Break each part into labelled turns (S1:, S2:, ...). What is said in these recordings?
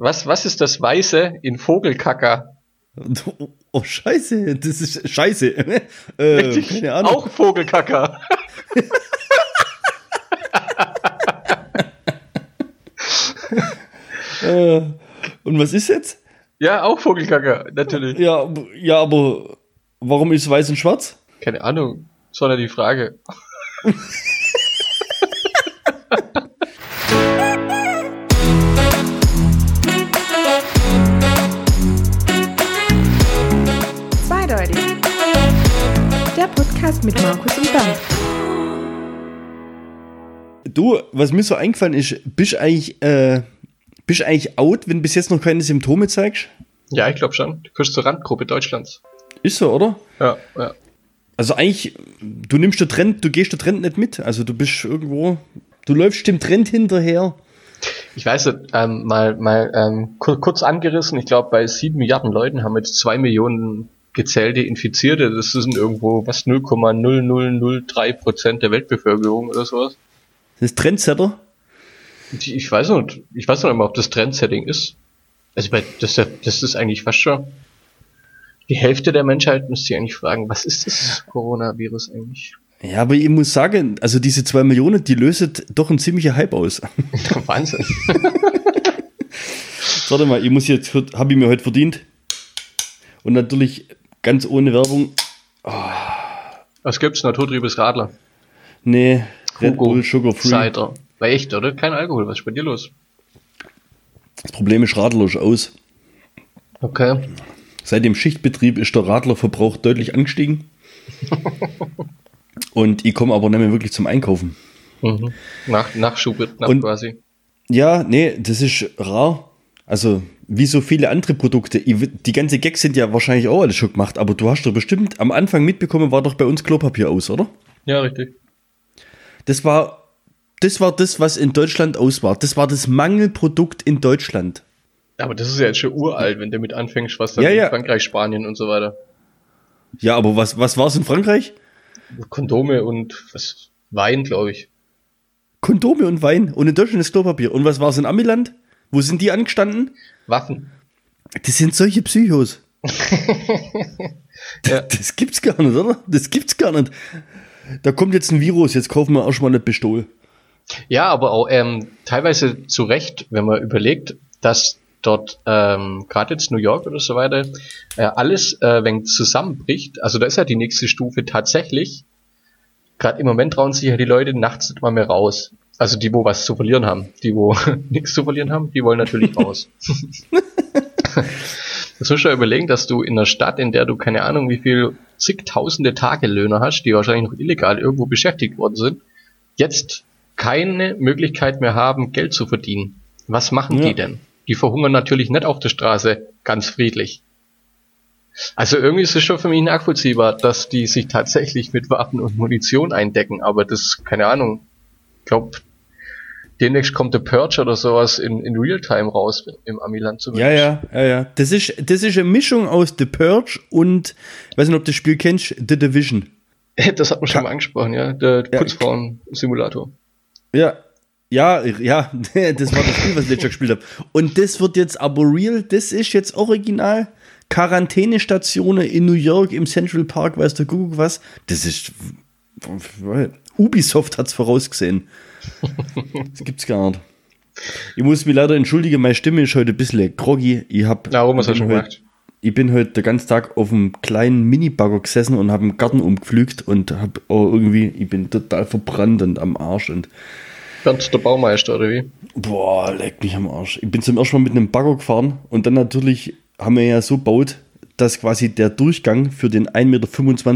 S1: Was, was ist das Weiße in Vogelkacker?
S2: Oh, oh, scheiße, das ist scheiße. äh,
S1: Richtig,
S2: keine Ahnung.
S1: auch Vogelkacker.
S2: Äh, und was ist jetzt?
S1: Ja, auch Vogelkacker, natürlich.
S2: Ja, aber- ja, aber warum ist weiß und schwarz?
S1: Keine Ahnung, das war ja die Frage.
S3: Podcast mit Markus und Bernd.
S2: Du, was mir so eingefallen ist, bist du eigentlich, äh, bist du eigentlich out, wenn du bis jetzt noch keine Symptome zeigst?
S1: Ja, ich glaube schon. Du gehörst zur Randgruppe Deutschlands.
S2: Ist so, oder?
S1: Ja, ja.
S2: Also eigentlich, du nimmst den Trend, du gehst den Trend nicht mit. Also du bist irgendwo, du läufst dem Trend hinterher.
S1: Ich weiß nicht, ähm, mal, mal ähm, kur kurz angerissen, ich glaube, bei sieben Milliarden Leuten haben jetzt zwei Millionen gezählte Infizierte. Das sind irgendwo was 0,0003 Prozent der Weltbevölkerung oder sowas.
S2: Das ist Trendsetter.
S1: Ich weiß nicht, ich weiß noch nicht mal, ob das Trendsetting ist. Also bei, das, das ist eigentlich fast schon die Hälfte der Menschheit müsste sich eigentlich fragen, was ist das Coronavirus eigentlich?
S2: Ja, aber ich muss sagen, also diese zwei Millionen, die lösen doch ein ziemlicher Hype aus.
S1: Wahnsinn.
S2: Warte mal, ich muss jetzt, habe ich mir heute verdient. Und natürlich ganz ohne Werbung.
S1: Was gibt's? Naturtriebes Radler.
S2: Nee, Red
S1: Hugo,
S2: Bull Sugar Free.
S1: Cider. War echt, oder? Kein Alkohol. Was ist bei dir los?
S2: Das Problem ist Radler ist aus.
S1: Okay.
S2: Seit dem Schichtbetrieb ist der Radlerverbrauch deutlich angestiegen. Und ich komme aber nicht mehr wirklich zum Einkaufen.
S1: Mhm. Nach, Nachschub nach
S2: Und-
S1: quasi.
S2: Ja, nee, das ist rar. Also, wie so viele andere Produkte. Die ganze Gags sind ja wahrscheinlich auch alles schon gemacht, aber du hast doch bestimmt am Anfang mitbekommen, war doch bei uns Klopapier aus, oder?
S1: Ja, richtig.
S2: Das war, das war das, was in Deutschland aus war. Das war das Mangelprodukt in Deutschland.
S1: Aber das ist ja jetzt schon uralt, wenn du mit anfängst, was dann
S2: Ja,
S1: in
S2: ja.
S1: Frankreich, Spanien und so weiter.
S2: Ja, aber was, was war es in Frankreich?
S1: Kondome und was Wein, glaube ich.
S2: Kondome und Wein. Und in Deutschland ist Klopapier. Und was war es in Amiland? Wo sind die angestanden?
S1: Waffen.
S2: Das sind solche Psychos.
S1: Ja.
S2: Das gibt's gar nicht, oder? Das gibt's gar nicht. Da kommt jetzt ein Virus, jetzt kaufen wir erstmal eine Pistole.
S1: Ja, aber auch ähm, teilweise zu Recht, wenn man überlegt, dass dort ähm, gerade jetzt New York oder so weiter äh, alles, äh, wenn zusammenbricht, also da ist ja die nächste Stufe tatsächlich, gerade im Moment trauen sich ja die Leute nachts nicht mal mehr raus. Also die, wo was zu verlieren haben. Die, wo nichts zu verlieren haben, die wollen natürlich raus. Das musst du ja überlegen, dass du in einer Stadt, in der du keine Ahnung wie viel zigtausende Tagelöhner hast, die wahrscheinlich noch illegal irgendwo beschäftigt worden sind, jetzt keine Möglichkeit mehr haben, Geld zu verdienen. Was machen
S2: Ja.
S1: die denn? Die verhungern natürlich nicht auf der Straße ganz friedlich. Also irgendwie ist es schon für mich nachvollziehbar, dass die sich tatsächlich mit Waffen und Munition eindecken, aber das, keine Ahnung, ich glaube, demnächst kommt der Purge oder sowas in, in Realtime raus im Amiland
S2: Ja,
S1: zumindest.
S2: ja, ja, ja. Das ist, das ist eine Mischung aus The Purge und, ich weiß nicht, ob du das Spiel kennst, The Division.
S1: Das hat man schon mal angesprochen, ja, der
S2: Ja,
S1: Putzfrauen-Simulator.
S2: Ja. Ja, ja, das war das Spiel, was ich letztes Jahr gespielt habe. Und das wird jetzt aber real, das ist jetzt original. Quarantänestationen in New York im Central Park, weiß der Kuckuck was. Das ist. Ubisoft hat's vorausgesehen. Das gibt's gar nicht. Ich muss mich leider entschuldigen, meine Stimme ist heute ein bisschen groggy. Ich hab,
S1: Na, warum hast du schon
S2: bin heute-
S1: gemacht?
S2: ich bin heute den ganzen Tag auf einem kleinen Mini-Bagger gesessen und habe einen Garten umgepflügt und habe irgendwie, ich bin total verbrannt und am Arsch und
S1: Bernd der Baumeister, oder wie?
S2: boah, leck mich am Arsch. Ich bin zum ersten Mal mit einem Bagger gefahren und dann natürlich haben wir ja so gebaut, dass quasi der Durchgang für den 1,25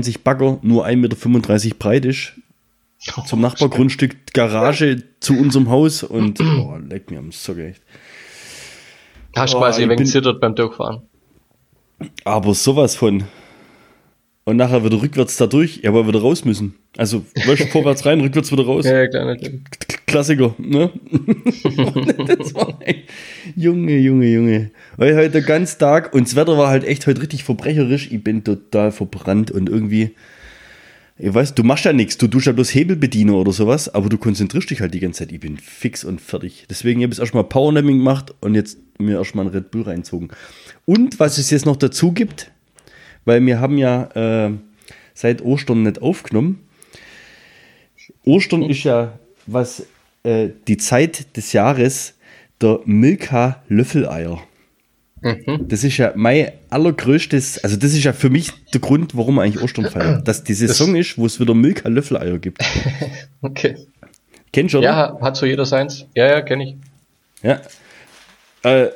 S2: Meter Bagger nur 1,35 Meter breit ist. Zum Nachbargrundstück Garage zu unserem Haus und boah, leck mir am Socke echt.
S1: Hast
S2: Oh,
S1: quasi ein wenig zittert beim Durchfahren.
S2: Aber sowas von. Und nachher wieder rückwärts da durch, ja, aber wieder raus müssen. Also, weißt vorwärts rein, rückwärts wieder raus.
S1: Ja, ja, klar, natürlich.
S2: Klassiker, ne? das war ein Junge, Junge, Junge. Weil heute ganzen Tag und das Wetter war halt echt heute richtig verbrecherisch. Ich bin total verbrannt und irgendwie Ich weiß, du machst ja nichts, du tust ja bloß Hebelbediener oder sowas, aber du konzentrierst dich halt die ganze Zeit. Ich bin fix und fertig. Deswegen habe ich erstmal Powernapping gemacht und jetzt mir erstmal einen Red Bull reinzogen. Und was es jetzt noch dazu gibt, weil wir haben ja äh, seit Ostern nicht aufgenommen. Ostern ist ja was äh, die Zeit des Jahres der Milka Löffeleier.
S1: Mhm.
S2: Das ist ja mein allergrößtes, also das ist ja für mich der Grund, warum man eigentlich Ostern feiert. Dass die Saison ist, wo es wieder Milka Löffeleier gibt.
S1: Okay.
S2: Kennst du, oder?
S1: Ja, hat so jeder seins. Ja, ja, kenne ich.
S2: Ja. Äh,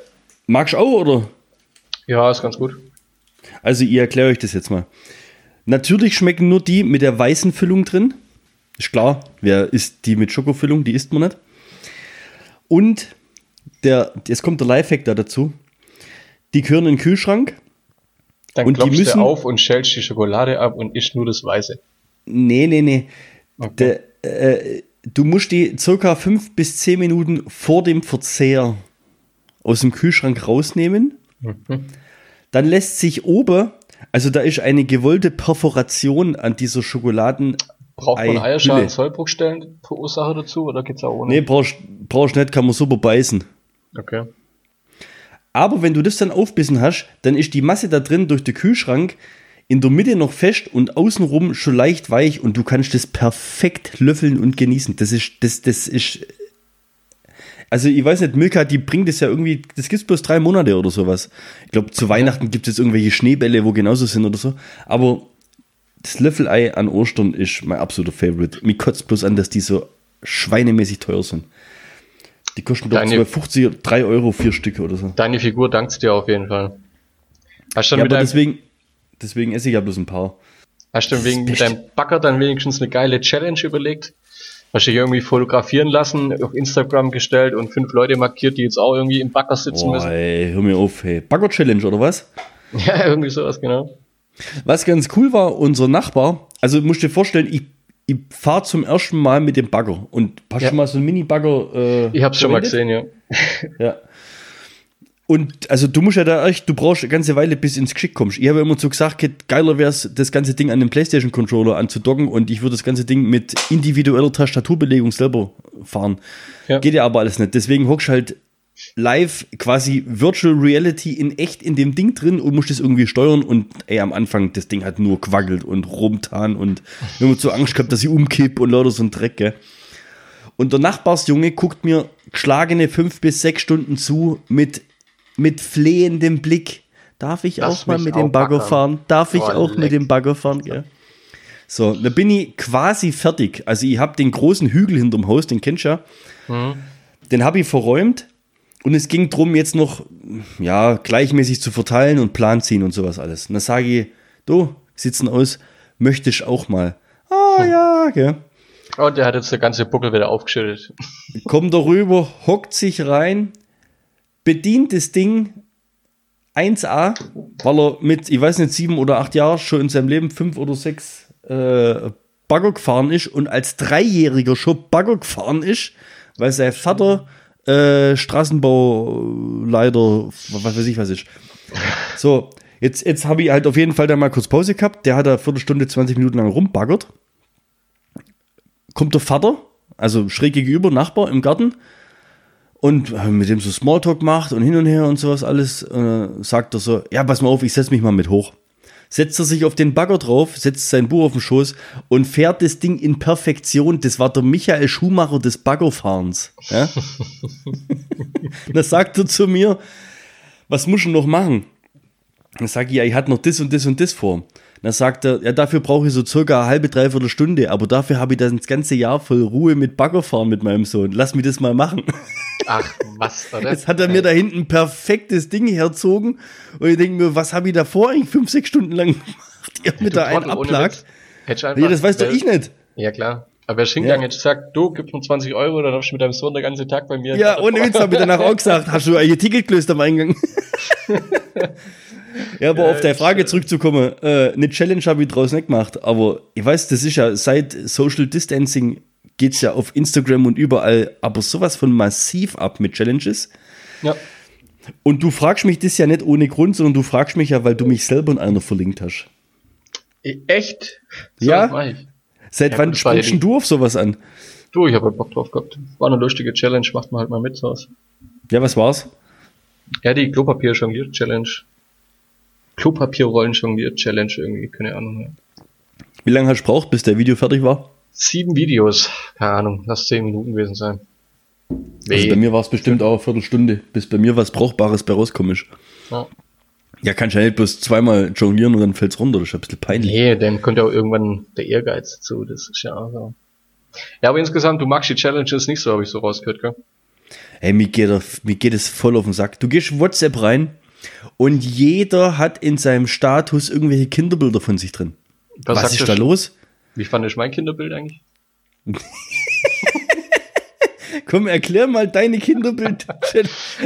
S2: magst du auch, oder?
S1: Ja, ist ganz gut.
S2: Also, ich erkläre euch das jetzt mal. Natürlich schmecken nur die mit der weißen Füllung drin. Ist klar, wer isst die mit Schokofüllung? Die isst man nicht. Und der, jetzt kommt der Lifehack da dazu. Die gehören in den Kühlschrank.
S1: Dann
S2: Und die
S1: klopfst
S2: müssen-
S1: du auf und schälst die Schokolade ab und isst nur das Weiße.
S2: Nee, nee, nee.
S1: Okay.
S2: Der, äh, du musst die circa fünf bis zehn Minuten vor dem Verzehr aus dem Kühlschrank rausnehmen. Dann lässt sich oben, also da ist eine gewollte Perforation an dieser Schokoladen.
S1: Braucht man
S2: Ei,
S1: Eierschalen,
S2: Hülle.
S1: Sollbruchstellen pro Ursache dazu oder geht's auch ohne?
S2: Nee, brauchst, brauchst nicht, kann man super beißen.
S1: Okay.
S2: Aber wenn du das dann aufbissen hast, dann ist die Masse da drin durch den Kühlschrank in der Mitte noch fest und außenrum schon leicht weich und du kannst das perfekt löffeln und genießen. Das ist, das, das ist. Also ich weiß nicht, Milka, die bringt es ja irgendwie, das gibt es bloß drei Monate oder sowas. Ich glaube, zu Weihnachten gibt es jetzt irgendwelche Schneebälle, wo genauso sind oder so. Aber das Löffelei an Ostern ist mein absoluter Favorite. Mir kotzt bloß an, dass die so schweinemäßig teuer sind. Die kosten doch
S1: Deine-
S2: 2,50, 3 Euro, vier Stücke oder so.
S1: Deine Figur dankt dir auf jeden Fall. Hast du
S2: Ja, aber deswegen, deswegen esse ich ja bloß ein paar.
S1: hast du wegen, mit deinem Backer dann wenigstens eine geile Challenge überlegt? Hast du dich irgendwie fotografieren lassen, auf Instagram gestellt und fünf Leute markiert, die jetzt auch irgendwie im Backer sitzen
S2: Boah,
S1: müssen?
S2: ey, hör mir auf, hey. Bagger Challenge oder was?
S1: Ja, irgendwie sowas, genau.
S2: Was ganz cool war, unser Nachbar, also musst dir vorstellen, ich, ich fahre zum ersten Mal mit dem Bagger und hast
S1: Ja.
S2: schon mal so einen Mini-Bagger. Äh,
S1: Ich hab's schon mal
S2: verwendet?
S1: gesehen, ja.
S2: Ja. Und also du musst ja da echt, du brauchst eine ganze Weile, bis ins Geschick kommst. Ich habe immer so gesagt, geiler wäre es, das ganze Ding an den Playstation-Controller anzudocken und ich würde das ganze Ding mit individueller Tastaturbelegung selber fahren.
S1: Ja.
S2: Geht ja aber alles nicht. Deswegen hockst du halt live quasi Virtual Reality in echt in dem Ding drin und musst das irgendwie steuern und ey, am Anfang das Ding hat nur gewackelt und rumtan und immer so Angst gehabt, dass ich umkipp und lauter so ein Dreck, gell. Und der Nachbarsjunge guckt mir geschlagene fünf bis sechs Stunden zu mit, mit flehendem Blick. Darf ich
S1: Lass
S2: auch mal mit dem Bagger
S1: baggern.
S2: fahren? Darf ich
S1: Oh,
S2: auch
S1: leck.
S2: mit dem Bagger fahren? Gell? So, da bin ich quasi fertig. Also ich habe den großen Hügel hinterm Haus, den kennst du ja.
S1: Mhm.
S2: Den habe ich verräumt und es ging drum jetzt noch ja, gleichmäßig zu verteilen und Plan ziehen und sowas alles. Und dann sage ich, du, sitzen aus, möchtest auch mal. Ah ja, gell.
S1: Und der hat jetzt der ganze Buckel wieder aufgeschüttet.
S2: kommt darüber, hockt sich rein, bedient das Ding 1A, weil er mit, ich weiß nicht, sieben oder acht Jahren schon in seinem Leben fünf oder sechs äh, Bagger gefahren ist und als Dreijähriger schon Bagger gefahren ist, weil sein Vater äh, Straßenbauleiter, was weiß ich was ist. So, jetzt, jetzt habe ich halt auf jeden Fall da mal kurz Pause gehabt. Der hat da Viertelstunde, 20 Minuten lang rumbaggert. Kommt der Vater, also schräg gegenüber, Nachbar im Garten, und äh, mit dem so Smalltalk macht und hin und her und sowas alles, äh, sagt er so, ja, pass mal auf, ich setz mich mal mit hoch. Setzt er sich auf den Bagger drauf, setzt sein Buch auf den Schoß und fährt das Ding in Perfektion. Das war der Michael Schumacher des Baggerfahrens. Ja? dann sagt er zu mir, was muss ich noch machen? Dann sage ich, ja, ich hatte noch das und das und das vor. Dann sagt er, ja, dafür brauche ich so circa eine halbe, dreiviertel Stunde, aber dafür habe ich das ganze Jahr voll Ruhe mit Baggerfahren mit meinem Sohn. Lass mich das mal machen.
S1: Ach, was, oder?
S2: Jetzt hat er mir da hinten ein perfektes Ding herzogen und ich denke mir, was habe ich davor eigentlich fünf, sechs Stunden lang gemacht? Ihr mit da einen
S1: einfach-
S2: Ja, das weiß doch ich nicht.
S1: Ja, klar. Aber er hingegangen,
S2: Ja.
S1: hätte gesagt, du, gib mir 20 Euro, dann darfst du mit deinem Sohn den ganzen Tag bei mir.
S2: Ja, ohne Witz habe ich danach auch gesagt, hast du ein Ticket gelöst am Eingang? ja, aber auf deine Frage zurückzukommen, äh, eine Challenge habe ich draus nicht gemacht, aber ich weiß, das ist ja seit Social Distancing geht's ja auf Instagram und überall, aber sowas von massiv ab mit Challenges.
S1: Ja.
S2: Und du fragst mich das ja nicht ohne Grund, sondern du fragst mich ja, weil du mich selber in einer verlinkt hast.
S1: E- Echt? So,
S2: Ja. Seit
S1: Ja,
S2: wann
S1: ja
S2: springst du auf sowas an?
S1: Du, ich habe Bock drauf gehabt. War eine lustige Challenge, macht man halt mal mit sowas.
S2: Ja, was war's?
S1: Ja, die Klopapier-Jongliert-Challenge. Klopapierrollen-Jongliert-Challenge irgendwie, keine Ahnung. Ja.
S2: Wie lange hast du gebraucht, bis der Video fertig war?
S1: Sieben Videos, keine Ahnung, lass zehn Minuten gewesen sein.
S2: Also bei mir war es bestimmt auch eine Viertelstunde, bis bei mir was Brauchbares bei rauskommt. ist.
S1: Ja.
S2: Ja, kannst ja nicht bloß zweimal jonglieren und dann fällt's runter. Das ist ja ein bisschen peinlich.
S1: Nee, dann kommt ja auch irgendwann der Ehrgeiz dazu, das ist ja auch so. Ja, aber insgesamt, du magst die Challenges nicht so, habe ich so rausgehört, gell?
S2: Ey, mir geht, er- mir geht es voll auf den Sack. Du gehst WhatsApp rein und jeder hat in seinem Status irgendwelche Kinderbilder von sich drin. Was,
S1: sagt
S2: ist da los?
S1: Wie fand ich mein Kinderbild eigentlich?
S2: Komm, erklär mal deine Kinderbild.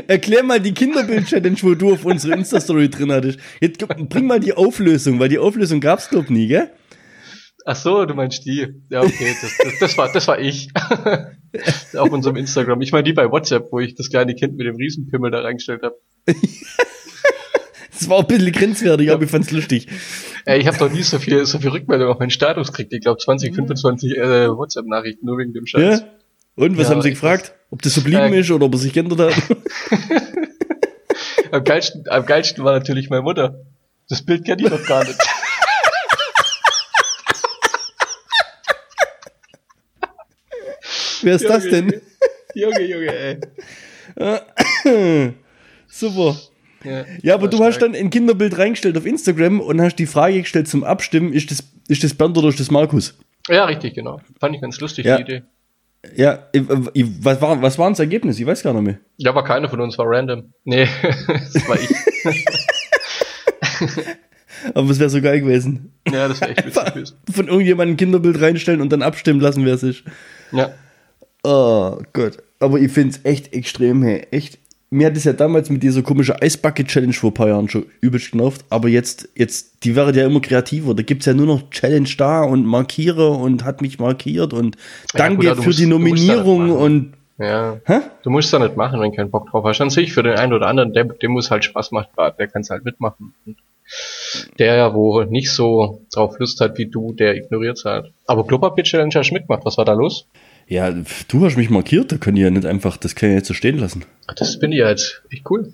S2: erklär mal die Kinderbild-Challenge, wo du auf unsere Insta-Story drin hattest. Jetzt bring mal die Auflösung, weil die Auflösung gab's glaub nie, gell?
S1: Ach so, du meinst die. Ja, okay, das, das, das war, das war ich. Auf unserem Instagram. Ich meine die bei WhatsApp, wo ich das kleine Kind mit dem Riesenpimmel da reingestellt habe.
S2: Das war auch ein bisschen grenzwertig, aber ich fand's lustig.
S1: Ey, ich habe doch nie so viel, so viel Rückmeldung auf meinen Status gekriegt. Ich glaube 20, 25 äh, WhatsApp-Nachrichten nur wegen dem Scheiß.
S2: Ja? Und was
S1: Ja,
S2: haben sie gefragt? Ob das so blieben
S1: Äh,
S2: ist oder ob er sich geändert hat?
S1: Am, geilsten, am geilsten war natürlich meine Mutter. Das Bild kennt ich doch gar nicht.
S2: Wer ist das denn?
S1: Junge, Junge, ey.
S2: Super.
S1: Ja,
S2: Ja, aber du hast
S1: stark.
S2: dann ein Kinderbild reingestellt auf Instagram und hast die Frage gestellt zum Abstimmen, ist das, ist das Bernd oder ist das Markus?
S1: Ja, richtig, genau. Fand ich ganz lustig,
S2: Ja.
S1: die Idee.
S2: Ja, ich, ich, was war, was war das Ergebnis? Ich weiß gar nicht mehr.
S1: Ja, war keiner von uns, war random. Nee, das war ich.
S2: Aber es wäre so geil gewesen.
S1: Ja, das wäre echt witzig gewesen.
S2: Von irgendjemandem ein Kinderbild reinstellen und dann abstimmen lassen, wer es ist.
S1: Ja.
S2: Oh Gott. Aber ich finde es echt extrem, hey. Echt. Mir hat es ja damals mit dieser komischen Eisbucket-Challenge vor ein paar Jahren schon übelst genervt. Aber jetzt, jetzt, die werden ja immer kreativer. Da gibt es ja nur noch Challenge da und markiere und hat mich markiert und
S1: Ja,
S2: danke
S1: gut,
S2: für
S1: musst-
S2: die Nominierung und.
S1: Ja.
S2: Hä?
S1: Du musst da nicht machen, wenn keinen Bock drauf hast. An sich für den einen oder anderen, der, dem muss halt Spaß macht, der kann es halt mitmachen. Und der, wo nicht so drauf Lust hat wie du, der ignoriert halt. Aber Klopapier-Challenge hast du mitgemacht. Was war da los?
S2: Ja, du hast mich markiert, da können die ja nicht einfach, das kann ich ja jetzt so stehen lassen.
S1: Das finde ich ja jetzt echt cool.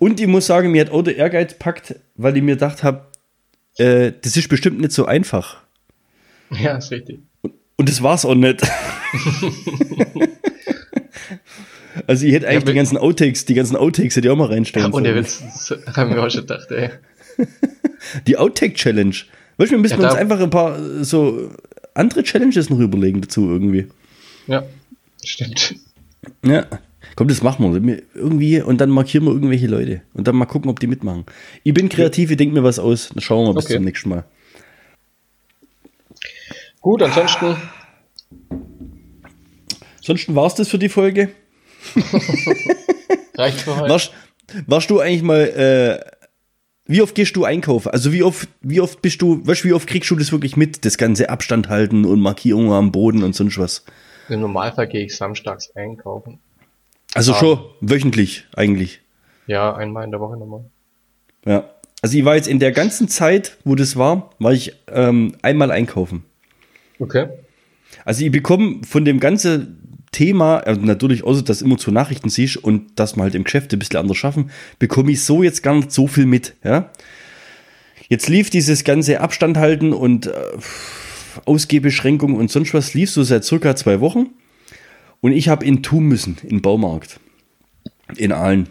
S2: Und ich muss sagen, mir hat auch der Ehrgeiz packt, weil ich mir gedacht habe, äh, das ist bestimmt nicht so einfach.
S1: Ja, ist richtig.
S2: Und das war's auch nicht. also ich hätte eigentlich
S1: Ja,
S2: die ganzen Outtakes, die ganzen Outtakes hätte ich auch mal reinstellen
S1: Und der
S2: sollen.
S1: Witz, das haben wir auch schon gedacht, ey.
S2: Die Outtake-Challenge. Weißt du, wir müssen
S1: Ja,
S2: uns einfach ein paar äh, so andere Challenges noch überlegen dazu irgendwie.
S1: Ja, stimmt.
S2: Ja. Komm, das machen wir. Irgendwie und dann markieren wir irgendwelche Leute. Und dann mal gucken, ob die mitmachen. Ich bin kreativ, ich denke mir was aus. Dann schauen wir mal bis
S1: Okay.
S2: zum nächsten Mal.
S1: Gut, ansonsten,
S2: Ansonsten war's das für die Folge.
S1: reicht für heute.
S2: Warst, warst du eigentlich mal, äh, wie oft gehst du einkaufen? Also wie oft, wie oft bist du, weißt wie oft kriegst du das wirklich mit, das ganze Abstand halten und Markierungen am Boden und sonst was?
S1: Im Normalfall gehe ich samstags einkaufen.
S2: Also
S1: Ah.
S2: schon wöchentlich eigentlich.
S1: Ja, einmal in der Woche nochmal.
S2: Ja. Also ich war jetzt in der ganzen Zeit, wo das war, war ich ähm, einmal einkaufen.
S1: Okay.
S2: Also ich bekomme von dem ganzen Thema, also natürlich außer dass immer zu Nachrichten siehst und dass man halt im Geschäft ein bisschen anders schaffen, bekomme ich so jetzt gar nicht so viel mit. Ja? Jetzt lief dieses ganze Abstand halten und äh, Ausgehbeschränkung und sonst was lief so seit circa zwei Wochen. Und ich habe ihn tun müssen, in den Baumarkt. In Aalen.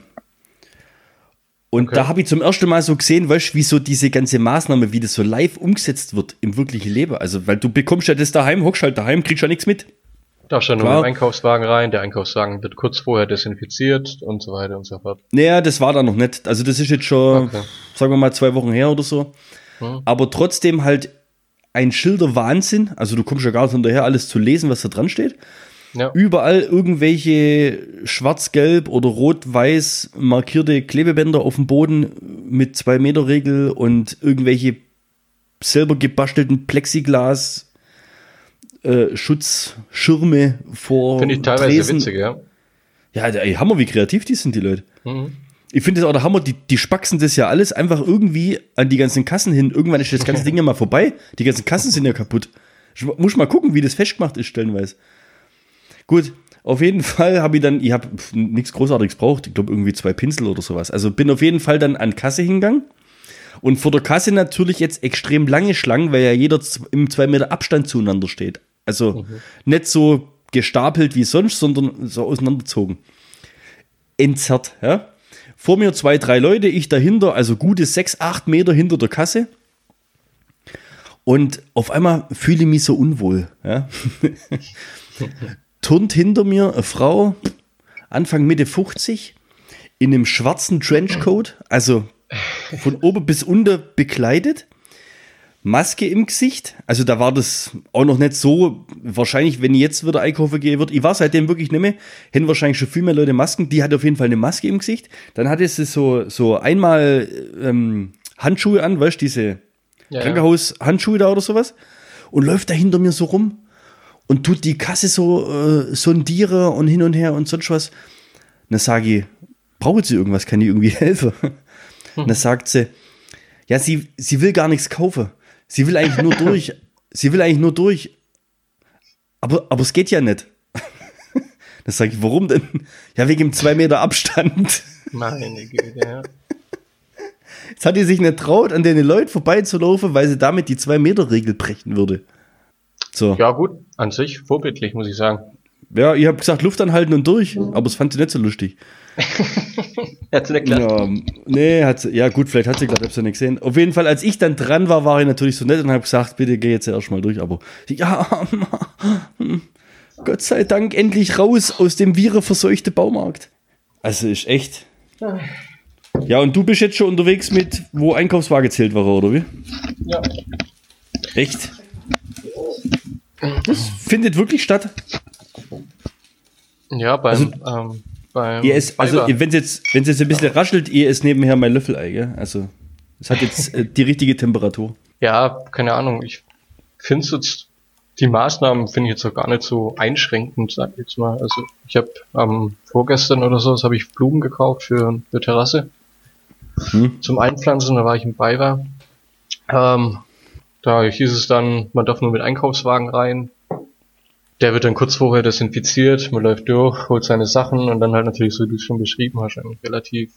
S2: Und
S1: Okay.
S2: da habe ich zum ersten Mal so gesehen, weißt wie so diese ganze Maßnahme, wie das so live umgesetzt wird im wirklichen Leben. Also, weil du bekommst ja das daheim, hockst halt daheim, kriegst ja nichts mit.
S1: Darfst dann nur
S2: Klar.
S1: mit dem Einkaufswagen rein, der Einkaufswagen wird kurz vorher desinfiziert und so weiter und so fort.
S2: Naja, das war da noch nicht. Also, das ist jetzt schon,
S1: Okay.
S2: sagen wir mal, zwei Wochen her oder so.
S1: Hm.
S2: Aber trotzdem halt ein Schilder Wahnsinn. Also, du kommst ja gar nicht hinterher, alles zu lesen, was da dran steht.
S1: Ja.
S2: Überall irgendwelche schwarz-gelb oder rot-weiß markierte Klebebänder auf dem Boden mit 2-Meter-Regel und irgendwelche selber gebastelten Plexiglas. Äh, Schutzschirme vor
S1: Finde ich teilweise
S2: Tresen.
S1: witzig, ja.
S2: Ja, ey, Hammer, wie kreativ die sind, die Leute.
S1: Mhm.
S2: Ich finde das auch der Hammer, die, die spaxen das ja alles einfach irgendwie an die ganzen Kassen hin. Irgendwann ist das ganze Ding ja mal vorbei. Die ganzen Kassen sind ja kaputt. Ich muss mal gucken, wie das festgemacht ist, stellenweise. Gut, auf jeden Fall habe ich dann, ich habe nichts Großartiges braucht, ich glaube irgendwie zwei Pinsel oder sowas. Also bin auf jeden Fall dann an Kasse hingegangen. Und vor der Kasse natürlich jetzt extrem lange Schlangen, weil ja jeder im zwei Meter Abstand zueinander steht. Also mhm. nicht so gestapelt wie sonst, sondern so auseinanderzogen. Entzerrt, ja. Vor mir zwei, drei Leute, ich dahinter, also gute sechs, acht Meter hinter der Kasse. Und auf einmal fühle ich mich so unwohl. Ja. Turnt hinter mir eine Frau, Anfang Mitte 50, in einem schwarzen Trenchcoat, also von oben bis unten bekleidet. Maske im Gesicht. Also da war das auch noch nicht so. Wahrscheinlich, wenn ich jetzt wieder einkaufen gehen würde, ich war seitdem wirklich nicht mehr, hätten wahrscheinlich schon viel mehr Leute Masken. Die hat auf jeden Fall eine Maske im Gesicht. Dann hatte sie so, so einmal ähm, Handschuhe an, weißt du, diese ja, Krankenhaushandschuhe da oder sowas. Und läuft da hinter mir so rum und tut die Kasse so äh, sondieren und hin und her und sonst was. dann sage ich, braucht sie irgendwas? Kann ich irgendwie helfen? Hm. dann sagt sie, ja, sie, sie will gar nichts kaufen. Sie will eigentlich nur durch. Sie will eigentlich nur durch. Aber, aber es geht ja nicht. Das sage ich, warum denn? Ja, wegen dem 2 Meter Abstand. Meine Güte, ja. Jetzt hat die sich nicht traut, an den Leuten vorbeizulaufen, weil sie damit die 2-Meter-Regel brechen würde.
S1: So. Ja, gut, an sich vorbildlich, muss ich sagen.
S2: Ja, ihr habt gesagt, Luft anhalten und durch, aber es fand sie nicht so lustig. Hat sie nicht? Ja, nee, hat sie, ja gut, vielleicht hat sie gerade sie nicht gesehen. Auf jeden Fall, als ich dann dran war, war ich natürlich so nett und habe gesagt, bitte geh jetzt erstmal durch, aber ja, Gott sei Dank endlich raus aus dem virenverseuchten Baumarkt. Also ist echt. Ja, und du bist jetzt schon unterwegs mit, wo Einkaufswagen zählt war, oder wie? Ja. Echt? Das findet wirklich statt.
S1: Ja, beim, also, ähm,
S2: beim ihr ist, also wenn es jetzt, wenn es jetzt ein bisschen raschelt, ihr ist nebenher mein Löffelei, gell? Also es hat jetzt äh, die richtige Temperatur.
S1: Ja, keine Ahnung. Ich finde jetzt die Maßnahmen finde ich jetzt auch gar nicht so einschränkend, sag ich jetzt mal. Also ich habe ähm, vorgestern oder so, habe ich Blumen gekauft für eine Terrasse hm. zum Einpflanzen. Da war ich im Bayer. Ähm, da hieß es dann, man darf nur mit Einkaufswagen rein. Der wird dann kurz vorher desinfiziert, man läuft durch, holt seine Sachen und dann halt natürlich, so wie du es schon beschrieben hast, eigentlich relativ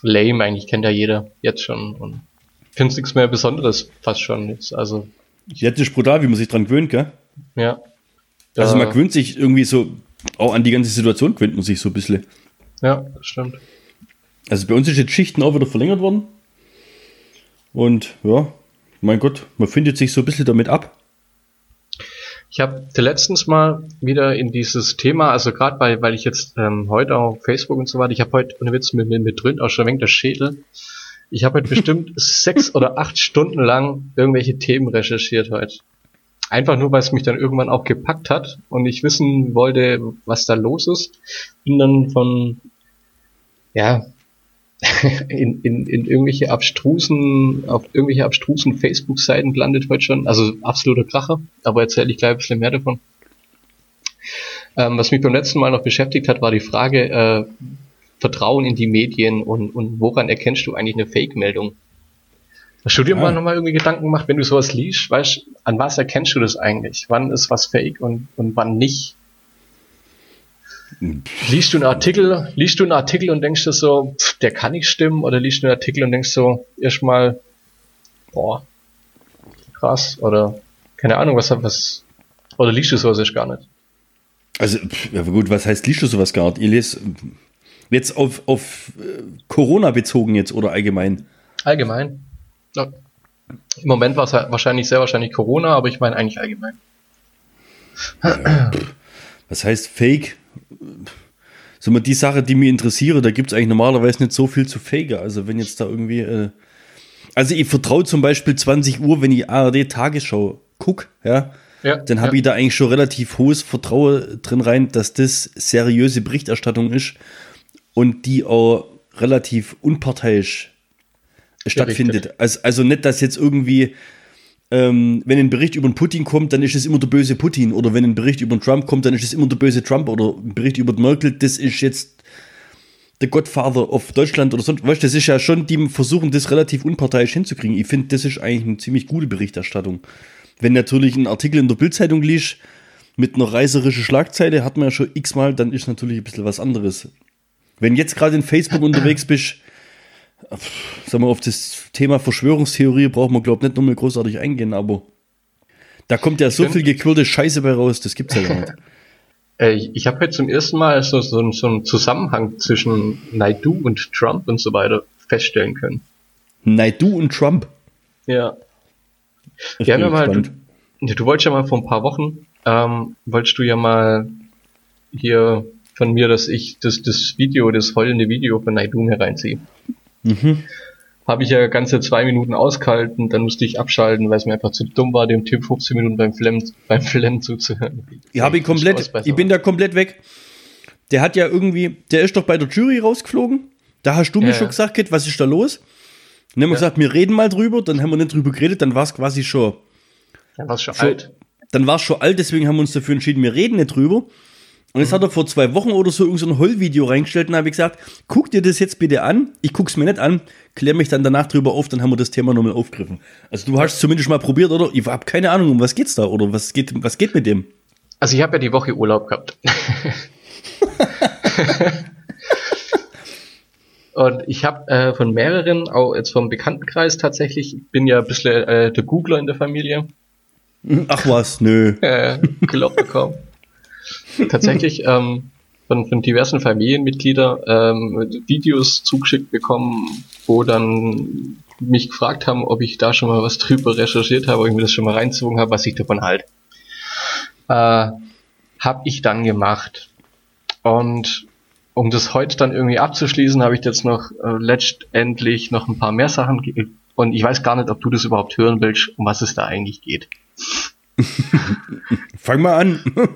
S1: lame, eigentlich kennt ja jeder jetzt schon und finde nichts mehr Besonderes fast schon jetzt, also.
S2: Jetzt ist brutal, wie man sich dran gewöhnt, gell?
S1: Ja.
S2: Also man gewöhnt sich irgendwie so, auch an die ganze Situation gewöhnt man sich so ein bisschen.
S1: Ja, das stimmt.
S2: Also bei uns ist jetzt Schichten auch wieder verlängert worden. Und ja, mein Gott, man findet sich so ein bisschen damit ab.
S1: Ich habe letztens mal wieder in dieses Thema, also gerade weil, weil ich jetzt ähm, heute auf Facebook und so weiter, ich habe heute ohne Witz mit, mit, mit drin auch schon ein wenig der Schädel. Ich habe heute bestimmt sechs oder acht Stunden lang irgendwelche Themen recherchiert heute. Einfach nur, weil es mich dann irgendwann auch gepackt hat und ich wissen wollte, was da los ist. Bin dann von ja, in, in, in irgendwelche abstrusen, auf irgendwelche abstrusen Facebook-Seiten gelandet heute schon. Also absoluter Kracher, aber erzähle ich gleich ein bisschen mehr davon. Ähm, was mich beim letzten Mal noch beschäftigt hat, war die Frage, äh, Vertrauen in die Medien und, und woran erkennst du eigentlich eine Fake-Meldung? Hast du dir ja. mal nochmal irgendwie Gedanken gemacht, wenn du sowas liest, weißt, an was erkennst du das eigentlich? Wann ist was fake und, und wann nicht? Liest du einen Artikel, liest du einen Artikel und denkst dir so, pff, der kann nicht stimmen, oder liest du einen Artikel und denkst so, erstmal, boah, krass, oder keine Ahnung, was, was, oder liest du sowas erst gar nicht?
S2: Also, ja gut, was heißt liest du sowas gar nicht? Ihr lest jetzt auf, auf äh, Corona bezogen jetzt oder allgemein?
S1: Allgemein. Ja. Im Moment war es wahrscheinlich sehr wahrscheinlich Corona, aber ich meine eigentlich allgemein.
S2: Was heißt Fake? So mal die Sache, die mich interessiert, da gibt es eigentlich normalerweise nicht so viel zu faken. Also wenn jetzt da irgendwie, äh, also ich vertraue zum Beispiel 20 Uhr, wenn ich ARD Tagesschau gucke, ja, ja, dann habe ja. ich da eigentlich schon relativ hohes Vertrauen drin rein, dass das seriöse Berichterstattung ist und die auch relativ unparteiisch stattfindet. Also, also nicht, dass jetzt irgendwie ähm, wenn ein Bericht über den Putin kommt, dann ist es immer der böse Putin. Oder wenn ein Bericht über den Trump kommt, dann ist es immer der böse Trump. Oder ein Bericht über Merkel, das ist jetzt der Godfather of Deutschland oder sonst. Weißt du, das ist ja schon, die versuchen das relativ unparteiisch hinzukriegen. Ich finde, das ist eigentlich eine ziemlich gute Berichterstattung. Wenn natürlich ein Artikel in der Bildzeitung liest mit einer reißerischen Schlagzeile, hat man ja schon x-mal, dann ist natürlich ein bisschen was anderes. Wenn jetzt gerade in Facebook unterwegs bist, sagen wir, auf das Thema Verschwörungstheorie braucht man, glaube ich, nicht nochmal großartig eingehen, aber da kommt ja so viel gequirlte Scheiße bei raus, das gibt's ja gar nicht.
S1: Äh, ich habe jetzt zum ersten Mal so, so, so einen Zusammenhang zwischen Naidu und Trump und so weiter feststellen können.
S2: Naidu und Trump?
S1: Ja. Wir haben ja mal, du, du wolltest ja mal vor ein paar Wochen, ähm, wolltest du ja mal hier von mir, dass ich das, das Video, das heulende Video von Naidu mir reinziehe. Mhm. Habe ich ja ganze zwei Minuten ausgehalten, dann musste ich abschalten, weil es mir einfach zu dumm war, dem Typ 15 Minuten beim Flemmen, beim Flemmen zuzuhören.
S2: Ich habe ihn komplett, ich bin da komplett weg. Der hat ja irgendwie, der ist doch bei der Jury rausgeflogen. Da hast du mir ja, schon gesagt, Kit, was ist da los? dann haben wir ja. gesagt, wir reden mal drüber, dann haben wir nicht drüber geredet, dann war es quasi schon.
S1: Dann war es schon, schon alt.
S2: Dann war es schon alt, deswegen haben wir uns dafür entschieden, wir reden nicht drüber. Und jetzt hat er vor zwei Wochen oder so irgendein so Heulvideo reingestellt und habe ich gesagt, guck dir das jetzt bitte an. Ich guck's mir nicht an, klär mich dann danach drüber auf, dann haben wir das Thema nochmal aufgegriffen. Also du hast zumindest mal probiert, oder? Ich habe keine Ahnung, um was geht's da oder was geht, was geht mit dem?
S1: Also ich habe ja die Woche Urlaub gehabt. Und ich habe äh, von mehreren, auch jetzt vom Bekanntenkreis tatsächlich, ich bin ja ein bisschen äh, der Googler in der Familie.
S2: Ach was, nö.
S1: Äh, Gelobt bekommen. Tatsächlich ähm, von, von diversen Familienmitgliedern ähm, Videos zugeschickt bekommen, wo dann mich gefragt haben, ob ich da schon mal was drüber recherchiert habe, ob ich mir das schon mal reinzogen habe, was ich davon halte. Äh, hab ich dann gemacht. Und um das heute dann irgendwie abzuschließen, habe ich jetzt noch äh, letztendlich noch ein paar mehr Sachen und ich weiß gar nicht, ob du das überhaupt hören willst, um was es da eigentlich geht.
S2: Fang mal an.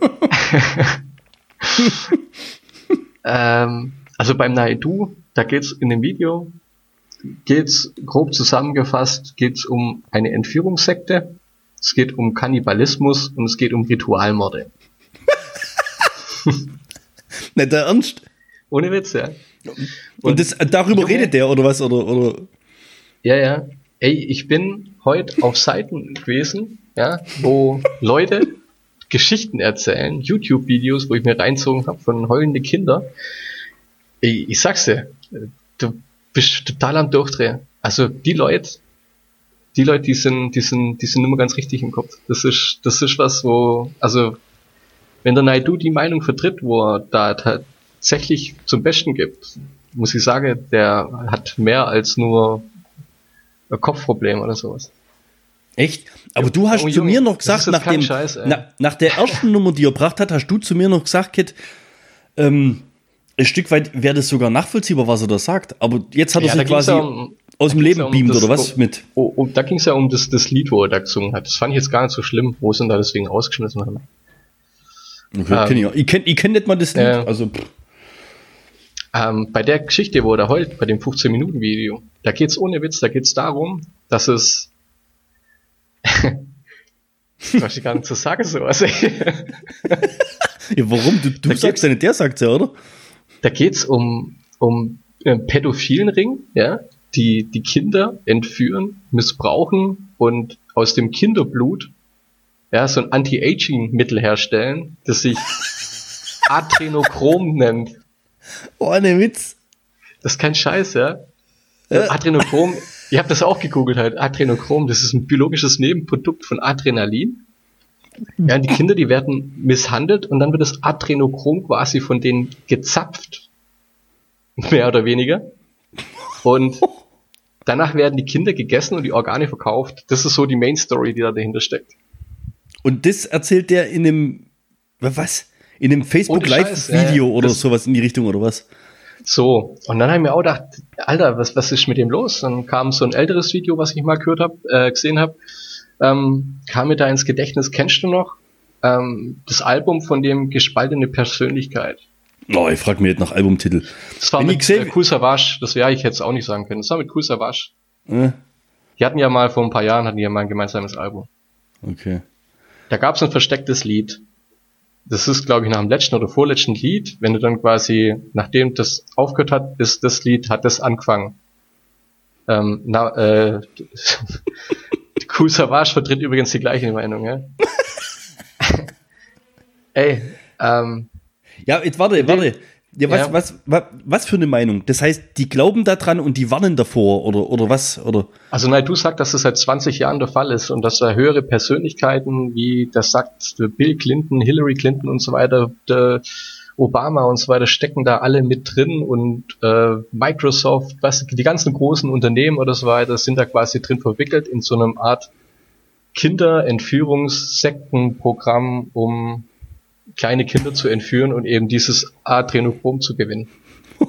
S1: ähm, also beim Naidu, da geht's in dem Video, geht's grob zusammengefasst, geht's um eine Entführungssekte, es geht um Kannibalismus und es geht um Ritualmorde.
S2: Nicht der Ernst?
S1: Ohne Witz, ja.
S2: Und, und das, darüber Junge, redet der oder was? Oder, oder?
S1: Ja, ja. Ey, ich bin heute auf Seiten gewesen, ja, wo Leute Geschichten erzählen, YouTube-Videos, wo ich mir reinzogen habe von heulende Kinder. Ich, ich sag's dir, du bist total am Durchdrehen. Also die Leute, die Leute, die sind, die sind, die sind immer ganz richtig im Kopf. Das ist, das ist was, wo, also wenn der Naidu die Meinung vertritt, wo er da tatsächlich zum Besten gibt, muss ich sagen, der hat mehr als nur ein Kopfproblem oder sowas.
S2: Echt? Aber du hast oh, zu mir noch gesagt, nach, dem, Scheiß, na, nach der ersten Nummer, die er gebracht hat, hast du zu mir noch gesagt, Kit, ähm, ein Stück weit wäre das sogar nachvollziehbar, was er da sagt. Aber jetzt hat er ja, sich quasi um, aus dem Leben um beamt, oder was? mit?
S1: Oh, oh, da ging es ja um das, das Lied, wo er da gesungen hat. Das fand ich jetzt gar nicht so schlimm, wo sie ihn da deswegen rausgeschmissen haben.
S2: Okay, ähm, ich, ich kenne ich kenn nicht mal das Lied. Äh, also,
S1: ähm, bei der Geschichte, wo er heult, bei dem 15-Minuten-Video, da geht's ohne Witz, da geht's darum, dass es was ich gar nicht zu sagen, sowas. ja,
S2: warum? Du, du sagst ja nicht, der sagt ja, oder?
S1: Da geht's um, um einen pädophilen Ring, ja, die die Kinder entführen, missbrauchen und aus dem Kinderblut ja, so ein Anti-Aging-Mittel herstellen, das sich Adrenochrom nennt.
S2: Oh, ne Witz.
S1: Das ist kein Scheiß, ja. ja. Adrenochrom ich habe das auch gegoogelt halt. Adrenochrom, das ist ein biologisches Nebenprodukt von Adrenalin. Ja, die Kinder, die werden misshandelt und dann wird das Adrenochrom quasi von denen gezapft. Mehr oder weniger. Und danach werden die Kinder gegessen und die Organe verkauft. Das ist so die Main Story, die da dahinter steckt.
S2: Und das erzählt der in dem, was? In einem Facebook Live Video ja, oder sowas in die Richtung oder was?
S1: So, und dann habe ich mir auch gedacht, Alter, was, was ist mit dem los? Dann kam so ein älteres Video, was ich mal gehört hab, äh, gesehen habe, ähm, kam mir da ins Gedächtnis, kennst du noch? Ähm, das Album von dem Gespaltene Persönlichkeit.
S2: Oh, ich frage mich jetzt nach Albumtitel.
S1: Das war Wenn mit äh, Cool Savage, das wäre ich jetzt auch nicht sagen können. Das war mit Cool Savage. Äh? Die hatten ja mal vor ein paar Jahren, hatten die ja mal ein gemeinsames Album.
S2: Okay.
S1: Da gab es ein verstecktes Lied das ist, glaube ich, nach dem letzten oder vorletzten Lied, wenn du dann quasi, nachdem das aufgehört hat, ist das Lied, hat das angefangen. Ähm, na, äh, Cool Savage vertritt übrigens die gleiche Meinung, ja? Ey, ähm,
S2: Ja, jetzt warte, warte. Ja, was,
S1: Ja.
S2: Was, was, was für eine Meinung? Das heißt, die glauben daran und die warnen davor oder, oder was? Oder?
S1: Also Naidu sagt, dass das seit 20 Jahren der Fall ist und dass da höhere Persönlichkeiten, wie das sagt Bill Clinton, Hillary Clinton und so weiter, der Obama und so weiter, stecken da alle mit drin und äh, Microsoft, was, die ganzen großen Unternehmen oder so weiter sind da quasi drin verwickelt in so einem Art Kinderentführungssektenprogramm, um kleine Kinder zu entführen und eben dieses Adrenochrom zu gewinnen.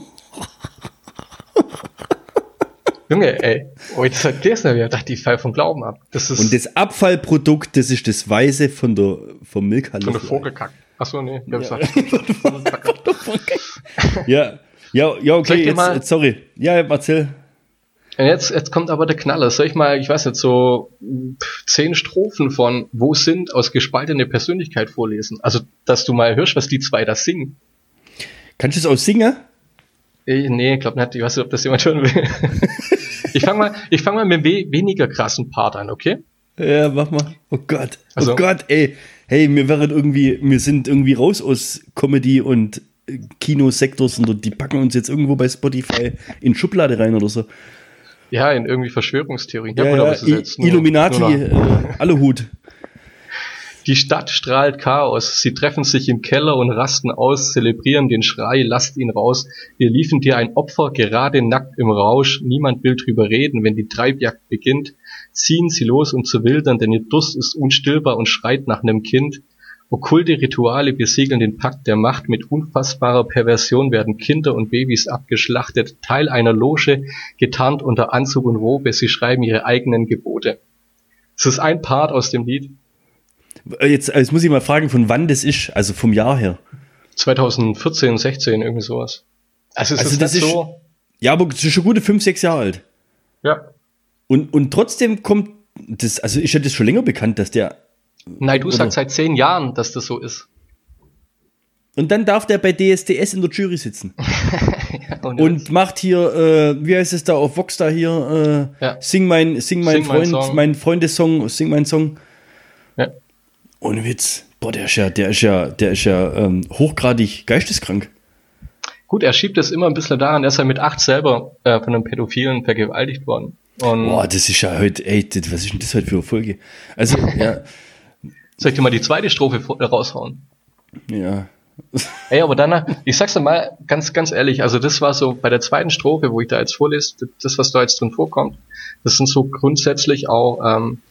S1: Junge, ey, oh, ich sag dir's nicht, dachte ich fall vom Glauben ab. Das ist
S2: Und das Abfallprodukt, das ist das Weiße von der vom Milchhalle.
S1: von der Vogelkack. Achso, nee, ich hab gesagt.
S2: Ja, ja, ja, okay, jetzt, jetzt, sorry. Ja, erzähl.
S1: Und jetzt, jetzt kommt aber der Knaller. Soll ich mal, ich weiß nicht, so zehn Strophen von Wo sind aus gespaltene Persönlichkeit vorlesen? Also, dass du mal hörst, was die zwei da singen.
S2: Kannst du es auch singen?
S1: Ich, nee, ich glaube nicht. Ich weiß nicht, ob das jemand hören will. ich fange mal, ich fang mal mit einem we weniger krassen Part an, okay?
S2: Ja, mach mal. Oh Gott.
S1: Also-
S2: oh Gott, ey. Hey, wir wären irgendwie, wir sind irgendwie raus aus Comedy und äh, Kinosektors und die packen uns jetzt irgendwo bei Spotify in Schublade rein oder so.
S1: Ja, in irgendwie Verschwörungstheorien.
S2: Ja,
S1: gut,
S2: ja,
S1: aber es ist
S2: I
S1: nur-
S2: Illuminati,
S1: nur
S2: äh, Aluhut.
S1: Die Stadt strahlt Chaos. Sie treffen sich im Keller und rasten aus, zelebrieren den Schrei, lasst ihn raus. Wir liefen dir ein Opfer, gerade nackt im Rausch. Niemand will drüber reden, wenn die Treibjagd beginnt. Ziehen sie los, um zu wildern, denn ihr Durst ist unstillbar und schreit nach einem Kind. Okkulte Rituale besiegeln den Pakt der Macht. Mit unfassbarer Perversion werden Kinder und Babys abgeschlachtet. Teil einer Loge, getarnt unter Anzug und Robe. Sie schreiben ihre eigenen Gebote. Das ist ein Part aus dem Lied.
S2: Äh, Jetzt, äh, jetzt muss ich mal fragen, von wann das ist, also vom Jahr her.
S1: 2014, 16, irgendwie sowas. Also es
S2: Also
S1: ist
S2: das
S1: nicht
S2: ist-
S1: so.
S2: Ja, aber das ist schon gute fünf, sechs Jahre alt.
S1: Ja.
S2: Und, und trotzdem kommt das, also ist ja das schon länger bekannt, dass der,
S1: Nein, du
S2: Oder-
S1: sagst seit zehn Jahren, dass das so ist.
S2: und dann darf der bei DSDS in der Jury sitzen.
S1: Und,
S2: und macht hier, äh, wie heißt es da auf Vox da hier, äh,
S1: Ja.
S2: sing mein, sing mein
S1: Sing mein
S2: Freund,
S1: Song.
S2: mein Freundessong, sing mein Song.
S1: ja.
S2: Ohne Witz. Boah, der ist ja, der ist ja, der ist ja ähm, hochgradig geisteskrank.
S1: Gut, er schiebt es immer ein bisschen daran, dass er mit acht selber äh, von einem Pädophilen vergewaltigt worden. Und
S2: Boah, das ist ja heute, ey, das, was ist denn das heute für eine Folge? Also, ja,
S1: soll ich dir mal die zweite Strophe äh, raushauen?
S2: ja.
S1: Ey, aber danach, ich sag's dir mal ganz, ganz ehrlich, also das war so bei der zweiten Strophe, wo ich da jetzt vorlese, das, was da jetzt drin vorkommt, das sind so grundsätzlich auch ähm,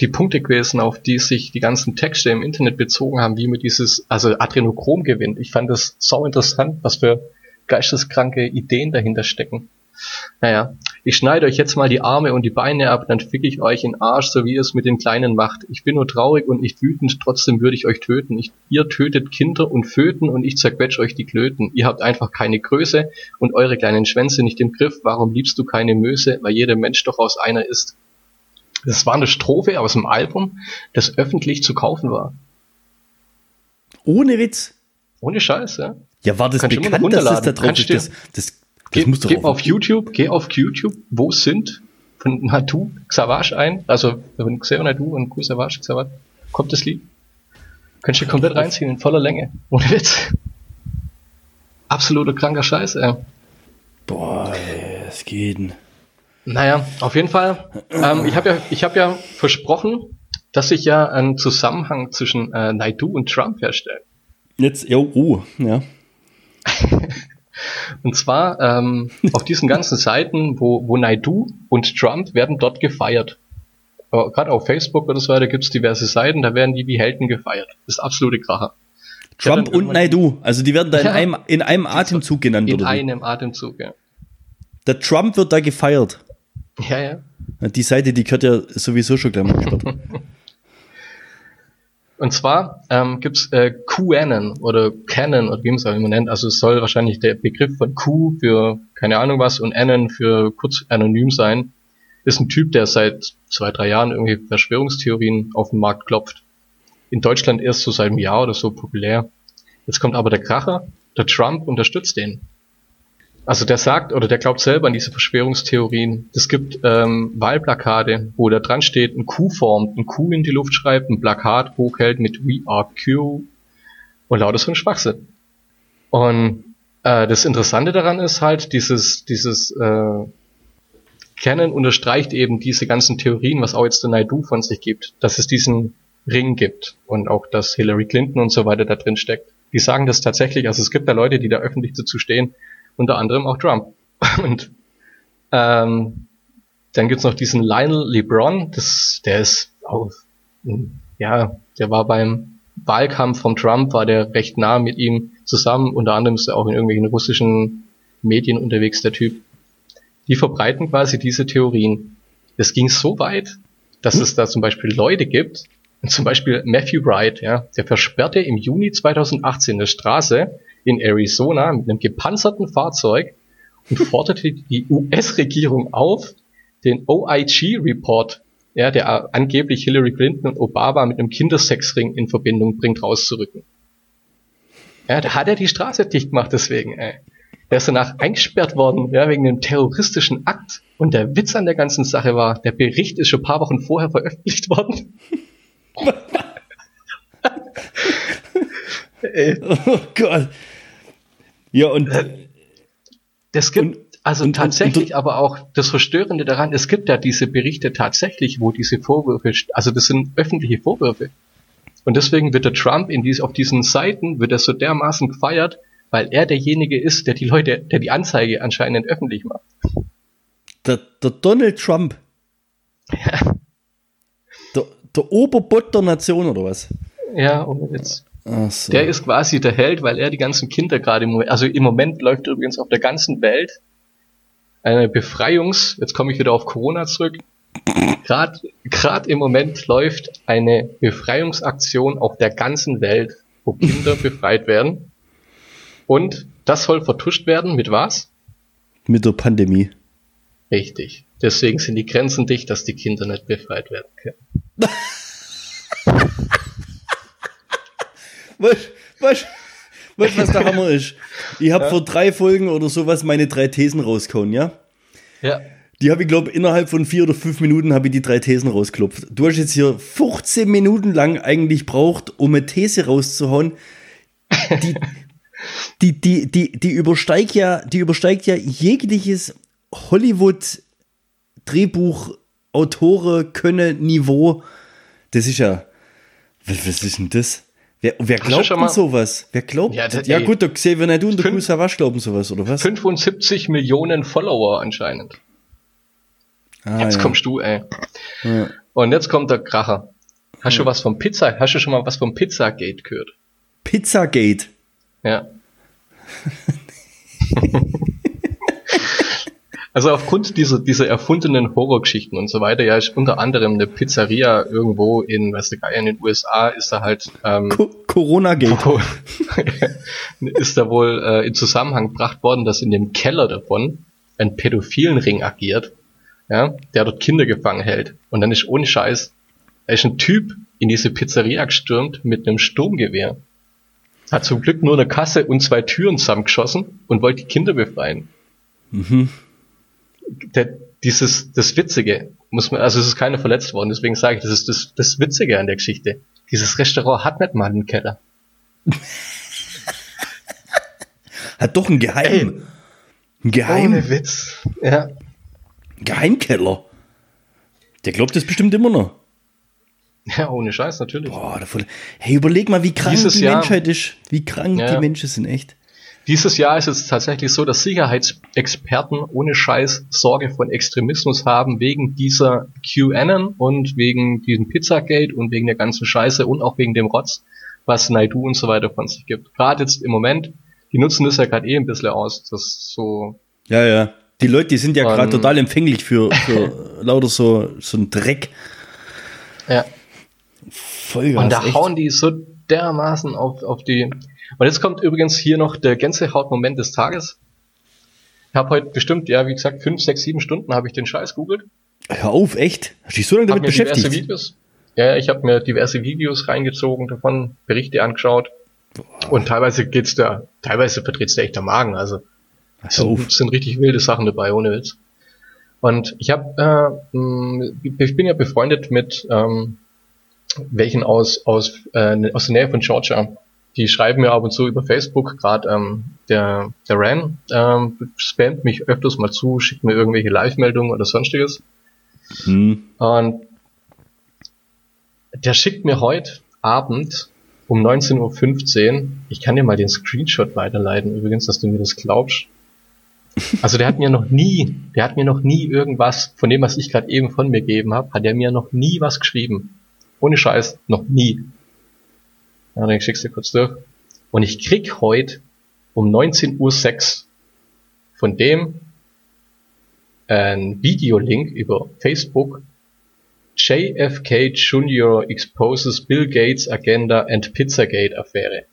S1: die Punkte gewesen, auf die sich die ganzen Texte im Internet bezogen haben, wie man dieses, also Adrenochrom gewinnt. Ich fand das so interessant, was für geisteskranke Ideen dahinter stecken. Naja, ich schneide euch jetzt mal die Arme und die Beine ab, dann fick ich euch in Arsch, so wie ihr es mit den Kleinen macht. Ich bin nur traurig und nicht wütend, trotzdem würde ich euch töten. Ich, ihr tötet Kinder und Föten und ich zerquetsch euch die Klöten. Ihr habt einfach keine Größe und eure kleinen Schwänze nicht im Griff. Warum liebst du keine Möse? Weil jeder Mensch doch aus einer ist. Das war eine Strophe aus dem Album, das öffentlich zu kaufen war.
S2: Ohne Witz.
S1: Ohne Scheiß, ja.
S2: Ja, war das
S1: Kannst
S2: bekannt, dass das da drauf ist?
S1: du-
S2: Das, das, das
S1: Geh,
S2: auf-
S1: YouTube, geh auf YouTube, wo sind von Nadu Xavage ein, also von Xavier Nadu und Ku Savage Xavage, kommt das Lied. Könntest du komplett reinziehen, in voller Länge. Ohne Witz. Absoluter kranker Scheiß, ey.
S2: Boah, es geht.
S1: Naja, auf jeden Fall. Ähm, ich habe ja, ich habe ja versprochen, dass ich ja einen Zusammenhang zwischen äh, Naidu und Trump herstelle.
S2: Jetzt, ja, oh, ja.
S1: Und zwar ähm, auf diesen ganzen Seiten, wo, wo Naidu und Trump werden dort gefeiert. Äh, Gerade auf Facebook oder so weiter gibt es diverse Seiten, da werden die wie Helden gefeiert. Das ist absolute Kracher.
S2: Trump und Naidu, also die werden da in,
S1: Ja.
S2: einem, in einem Atemzug genannt,
S1: In
S2: oder?
S1: einem Atemzug, ja.
S2: Der Trump wird da gefeiert.
S1: Ja, ja.
S2: Die Seite, die gehört ja sowieso schon gleich mal gesperrt.
S1: Und zwar ähm, gibt's äh, QAnon oder Canon oder wie man es auch immer nennt. Also es soll wahrscheinlich der Begriff von Q für keine Ahnung was und Anon für kurz anonym sein. Ist ein Typ, der seit zwei, drei Jahren irgendwie Verschwörungstheorien auf den Markt klopft. In Deutschland erst so seit einem Jahr oder so populär. Jetzt kommt aber der Kracher. Der Trump unterstützt den. Also der sagt oder der glaubt selber an diese Verschwörungstheorien. Es gibt ähm, Wahlplakate, wo da dran steht, ein Kuh formt, ein Kuh in die Luft schreibt, ein Plakat hochhält mit We are Q und lauter so ein Schwachsinn. Und äh, das Interessante daran ist halt, dieses, dieses äh, Canon unterstreicht eben diese ganzen Theorien, was auch jetzt der Naidu von sich gibt, dass es diesen Ring gibt und auch, dass Hillary Clinton und so weiter da drin steckt. Die sagen das tatsächlich, also es gibt da Leute, die da öffentlich dazu stehen, unter anderem auch Trump. Und ähm, dann gibt's noch diesen Lionel LeBron, das, der ist auch, ja, der war beim Wahlkampf von Trump, war der recht nah mit ihm zusammen, unter anderem ist er auch in irgendwelchen russischen Medien unterwegs, der Typ die verbreiten quasi diese Theorien. Es ging so weit, dass hm? es da zum Beispiel Leute gibt, zum Beispiel Matthew Wright, ja, der versperrte im Juni 2018 eine Straße in Arizona mit einem gepanzerten Fahrzeug und forderte die US-Regierung auf, den OIG-Report, ja, der angeblich Hillary Clinton und Obama mit einem Kindersexring in Verbindung bringt, rauszurücken. Ja, da hat er die Straße dicht gemacht deswegen, ey. Der ist danach eingesperrt worden, ja, wegen einem terroristischen Akt. Und der Witz an der ganzen Sache war, der Bericht ist schon ein paar Wochen vorher veröffentlicht worden.
S2: oh Gott. Ja, und.
S1: Das gibt, und, also und, tatsächlich, und, aber auch das Verstörende daran, es gibt ja diese Berichte tatsächlich, wo diese Vorwürfe, also das sind öffentliche Vorwürfe. Und deswegen wird der Trump in dies, auf diesen Seiten, wird er so dermaßen gefeiert, weil er derjenige ist, der die Leute, der die Anzeige anscheinend öffentlich macht.
S2: Der, der Donald Trump. Ja. Der, der Oberbott der Nation oder was?
S1: Ja, ohne Witz. So. Der ist quasi der Held, weil er die ganzen Kinder gerade im Moment, also im Moment läuft übrigens auf der ganzen Welt eine Befreiungs, jetzt komme ich wieder auf Corona zurück, gerade im Moment läuft eine Befreiungsaktion auf der ganzen Welt, wo Kinder befreit werden. Und das soll vertuscht werden mit was?
S2: Mit der Pandemie.
S1: Richtig. Deswegen sind die Grenzen dicht, dass die Kinder nicht befreit werden können.
S2: weißt, weißt, was der Hammer ist? Ich habe ja. vor drei Folgen oder sowas meine drei Thesen rausgehauen, ja?
S1: Ja.
S2: Die habe ich, glaube innerhalb von vier oder fünf Minuten habe ich die drei Thesen rausklopft. Du hast jetzt hier 15 Minuten lang eigentlich braucht, um eine These rauszuhauen, die, die, die, die, die übersteigt ja, die übersteigt ja jegliches Hollywood-Drehbuch, Autore, Könne, Niveau. Das ist ja, was, was ist denn das? Wer, wer glaubt denn sowas? Wer glaubt? Ja, das, ja ey, gut, der Xavier Naidoo und der Kusa Wasch glauben sowas, oder was?
S1: 75 Millionen Follower anscheinend. Ah, jetzt ja. kommst du, ey. Ja. Und jetzt kommt der Kracher. Hast du was vom Pizza, hast du schon mal was vom Pizzagate gehört?
S2: Pizzagate?
S1: Ja. also aufgrund dieser, dieser erfundenen Horrorgeschichten und so weiter, ja, ist unter anderem eine Pizzeria irgendwo in, weißt du, in den USA ist da halt ähm,
S2: Corona-Gate.
S1: ist da wohl äh, in Zusammenhang gebracht worden, dass in dem Keller davon ein pädophilen Ring agiert, ja, der dort Kinder gefangen hält. Und dann ist ohne Scheiß, da ist ein Typ in diese Pizzeria gestürmt mit einem Sturmgewehr hat zum Glück nur eine Kasse und zwei Türen zusammengeschossen und wollte die Kinder befreien. Mhm. Der, dieses, das Witzige, muss man, also es ist keiner verletzt worden, deswegen sage ich, das ist das, das Witzige an der Geschichte. Dieses Restaurant hat nicht mal einen Keller.
S2: hat doch einen Geheim.
S1: Ein Geheim. Ohne Witz. Ja.
S2: Geheimkeller. Der glaubt das bestimmt immer noch.
S1: Ja, ohne Scheiß, natürlich.
S2: Boah, davon, hey, überleg mal, wie krank Dieses die Jahr, Menschheit ist. Wie krank ja, die Menschen sind, echt.
S1: Dieses Jahr ist es tatsächlich so, dass Sicherheitsexperten ohne Scheiß Sorge von Extremismus haben wegen dieser QAnon und wegen diesem Pizzagate und wegen der ganzen Scheiße und auch wegen dem Rotz, was Naidu und so weiter von sich gibt. Gerade jetzt im Moment, die nutzen das ja gerade eh ein bisschen aus. Das so.
S2: Ja, ja. Die Leute, die sind ja gerade total empfänglich für, für lauter so, so ein Dreck.
S1: Ja. Vollgas, und da echt? hauen die so dermaßen auf, auf die. Und jetzt kommt übrigens hier noch der Gänsehaut-Moment des Tages. Ich habe heute bestimmt, ja, wie gesagt, fünf, sechs, sieben Stunden habe ich den Scheiß googelt.
S2: Hör auf, echt? Hast du dich so lange damit beschäftigt?
S1: Diverse Videos, ja, ich habe mir diverse Videos reingezogen davon, Berichte angeschaut. Boah. Und teilweise geht's da, teilweise verdreht's da echt der Magen. Also Es sind, sind richtig wilde Sachen dabei, ohne Witz. Und ich habe, äh, ich bin ja befreundet mit ähm, welchen aus aus äh, aus der Nähe von Georgia. Die schreiben mir ab und zu über Facebook. Gerade ähm, der der Ran ähm, spammt mich öfters mal zu, schickt mir irgendwelche Live-Meldungen oder sonstiges. Hm. Und der schickt mir heute Abend um 19.15 Uhr, ich kann dir mal den Screenshot weiterleiten, übrigens, dass du mir das glaubst. Also der hat mir noch nie, der hat mir noch nie irgendwas von dem, was ich gerade eben von mir gegeben habe, hat er mir noch nie was geschrieben. Ohne Scheiß, noch nie. Ja, dann schickst du kurz durch. Und ich krieg heute um 19.06 Uhr von dem ein Videolink über Facebook. JFK Jr. exposes Bill Gates Agenda and Pizzagate Affäre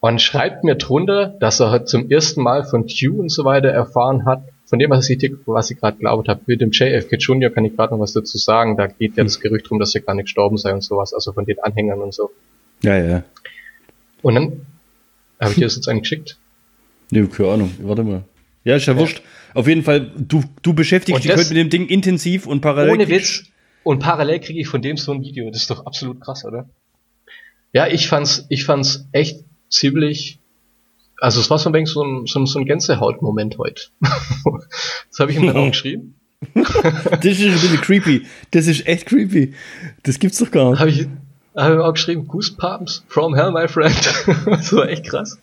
S1: und schreibt mir drunter, dass er zum ersten Mal von Q und so weiter erfahren hat, von dem, was ich, was ich gerade glaubt habe. Mit dem JFK Jr. kann ich gerade noch was dazu sagen. Da geht ja das Gerücht drum, dass er gar nicht gestorben sei und sowas, also von den Anhängern und so.
S2: Ja, ja.
S1: Und dann habe ich dir das jetzt eigentlich geschickt.
S2: Nee, keine Ahnung. Warte mal. Ja, ist ja, ja. wurscht. Auf jeden Fall, du, du beschäftigst dich heute mit dem Ding intensiv und parallel.
S1: Ohne Witz. Und parallel kriege ich von dem so ein Video. Das ist doch absolut krass, oder? Ja, ich fand's, ich fand's echt ziemlich, also es war so ein wenig so ein, so ein, so ein Gänsehaut-Moment heute. das habe ich ihm dann auch geschrieben.
S2: das ist ein bisschen creepy. Das ist echt creepy. Das gibt's doch gar nicht.
S1: Habe ich, hab ich auch geschrieben, Goosebumps from hell, my friend. das war echt krass.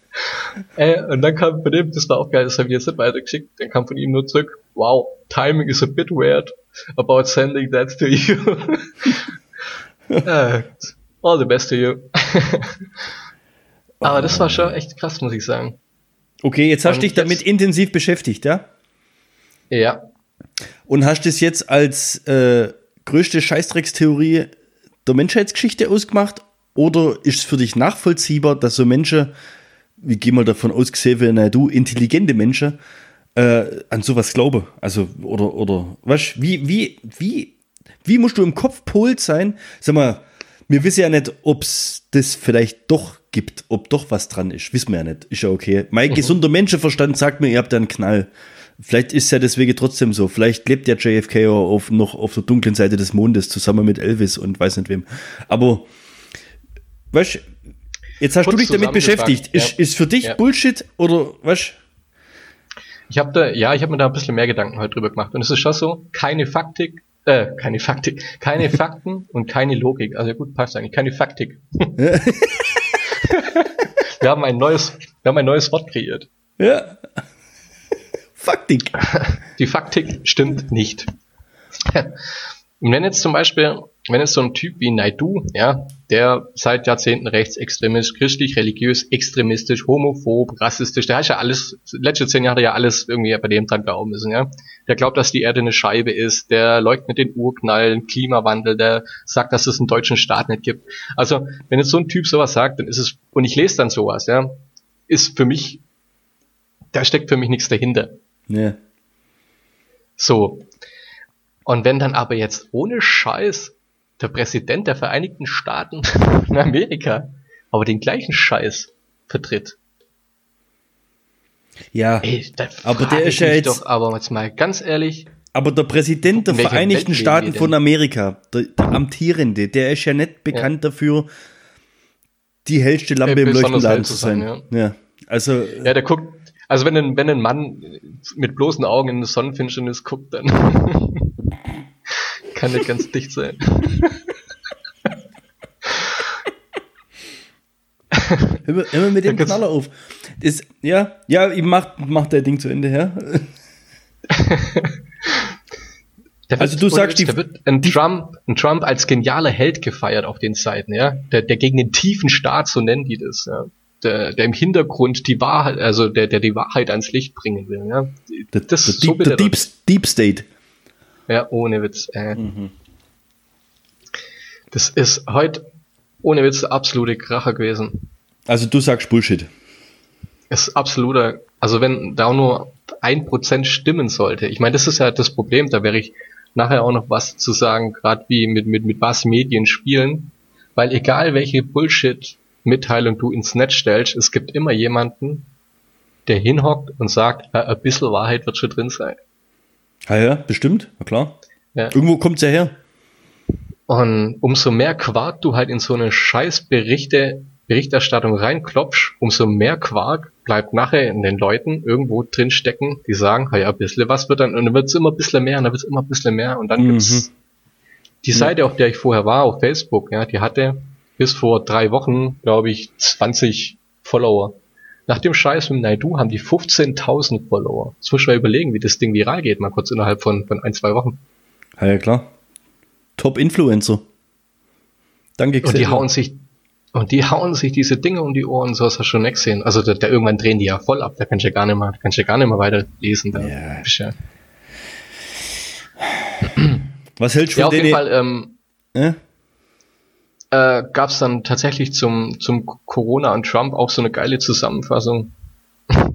S1: Äh, und dann kam von dem, das war auch geil, das habe ich jetzt nicht weitergeschickt, dann kam von ihm nur zurück, wow, timing is a bit weird about sending that to you. uh, all the best to you. Aber das war schon echt krass, muss ich sagen.
S2: Okay, jetzt hast du dich damit intensiv beschäftigt, ja?
S1: Ja.
S2: Und hast das jetzt als äh, größte Scheißdreckstheorie der Menschheitsgeschichte ausgemacht? Oder ist es für dich nachvollziehbar, dass so Menschen, wie gehen wir davon aus, gesehen du, intelligente Menschen, äh, an sowas glauben? Also, oder, oder, was, wie, wie, wie, wie musst du im Kopf polt sein? Sag mal, wir wissen ja nicht, ob es das vielleicht doch gibt, ob doch was dran ist. Wissen wir ja nicht. Ist ja okay. Mein mhm. gesunder Menschenverstand sagt mir, ihr habt einen Knall. Vielleicht ist es ja deswegen trotzdem so. Vielleicht lebt der JFK auf, noch auf der dunklen Seite des Mondes zusammen mit Elvis und weiß nicht wem. Aber, weißt jetzt hast Kurz du dich damit beschäftigt. Ja. Ist, ist für dich ja. Bullshit oder was?
S1: Ich habe da, ja, ich habe mir da ein bisschen mehr Gedanken heute drüber gemacht. Und es ist schon so, keine Faktik, äh, keine Faktik, keine Fakten und keine Logik. Also gut, passt eigentlich, keine Faktik. wir haben ein neues, wir haben ein neues Wort kreiert.
S2: Ja. Faktik.
S1: Die Faktik stimmt nicht. Und wenn jetzt zum Beispiel, wenn jetzt so ein Typ wie Naidu, ja, der seit Jahrzehnten rechtsextremistisch, christlich, religiös, extremistisch, homophob, rassistisch, der hat ja alles, letzte zehn Jahre ja alles irgendwie bei dem dran glauben müssen, ja. Der glaubt, dass die Erde eine Scheibe ist, der leugnet den Urknall, Klimawandel, der sagt, dass es einen deutschen Staat nicht gibt. Also, wenn jetzt so ein Typ sowas sagt, dann ist es, und ich lese dann sowas, ja, ist für mich, da steckt für mich nichts dahinter. Ja. So. Und wenn dann aber jetzt ohne Scheiß der Präsident der Vereinigten Staaten in Amerika aber den gleichen Scheiß vertritt.
S2: Ja,
S1: Ey, aber der ist ja jetzt. Doch, aber jetzt mal ganz ehrlich.
S2: Aber der Präsident der Vereinigten Staaten von Amerika, der, der, amtierende, der ist ja nicht bekannt ja. dafür, die hellste Lampe im Leuchtenladen zu sein. sein ja. ja. also.
S1: Ja, der guckt, also wenn ein, wenn ein Mann mit bloßen Augen in eine Sonnenfinsternis guckt, dann kann nicht ganz dicht sein.
S2: immer, immer mit dem Knaller auf. Ist, ja, ja, macht, macht der Ding zu Ende, ja.
S1: also du sagst, die, da wird ein Trump, ein Trump als genialer Held gefeiert auf den Seiten, ja, der, der gegen den tiefen Staat, so nennen die das, ja der, der im Hintergrund die Wahrheit, also der, der die Wahrheit ans Licht bringen will. Ja?
S2: Das, das, so Deep, der Deep, Deep State.
S1: Ja, ohne Witz. Äh. Mhm. Das ist heute ohne Witz absolute Kracher gewesen.
S2: Also du sagst Bullshit.
S1: ist absoluter, also wenn da nur ein Prozent stimmen sollte. Ich meine, das ist ja das Problem, da wäre ich nachher auch noch was zu sagen, gerade wie mit, mit, mit was Medien spielen, weil egal welche Bullshit Mitteilung du ins Netz stellst, es gibt immer jemanden, der hinhockt und sagt, äh, ein bisschen Wahrheit wird schon drin sein.
S2: Ja, ja, bestimmt, na klar.
S1: Ja.
S2: Irgendwo kommt's ja her.
S1: Und umso mehr Quark du halt in so eine scheiß Berichte, Berichterstattung reinklopfst, umso mehr Quark bleibt nachher in den Leuten irgendwo drin stecken, die sagen, ja, ein bisschen was wird dann, und dann wird's immer ein bisschen mehr, und dann wird's immer ein bisschen mehr, und dann
S2: Mhm.
S1: gibt's die Seite, auf der ich vorher war, auf Facebook, ja, die hatte bis vor drei Wochen, glaube ich, 20 Follower. Nach dem Scheiß mit Naidu haben die 15.000 Follower. Jetzt muss ich mal überlegen, wie das Ding viral geht, mal kurz innerhalb von, von ein, zwei Wochen.
S2: Ja, ja klar. Top-Influencer. Danke,
S1: Und die hauen sich, und die hauen sich diese Dinge um die Ohren, so hast du schon nicht gesehen. Also da, da irgendwann drehen die ja voll ab, da kannst du ja gar nicht mehr, kannst du ja gar nicht mehr weiterlesen. Da
S2: Ja.
S1: ja,
S2: Was hältst du
S1: ja,
S2: von
S1: auf jeden
S2: denen?
S1: Fall ähm,
S2: Äh?
S1: Äh, gab es dann tatsächlich zum, zum Corona und Trump auch so eine geile Zusammenfassung.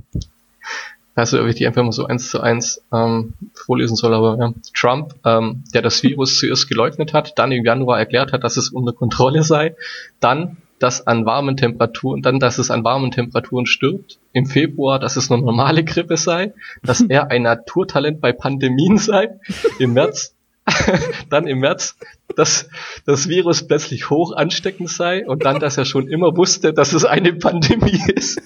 S1: Also, ob ich die einfach mal so eins zu eins ähm, vorlesen soll, aber ja. Trump, ähm, der das Virus zuerst geleugnet hat, dann im Januar erklärt hat, dass es unter Kontrolle sei, dann, dass an warmen Temperaturen, dann, dass es an warmen Temperaturen stirbt, im Februar, dass es eine normale Grippe sei, dass er ein Naturtalent bei Pandemien sei, im März, dann im März, dass das Virus plötzlich hoch ansteckend sei und dann, dass er schon immer wusste, dass es eine Pandemie ist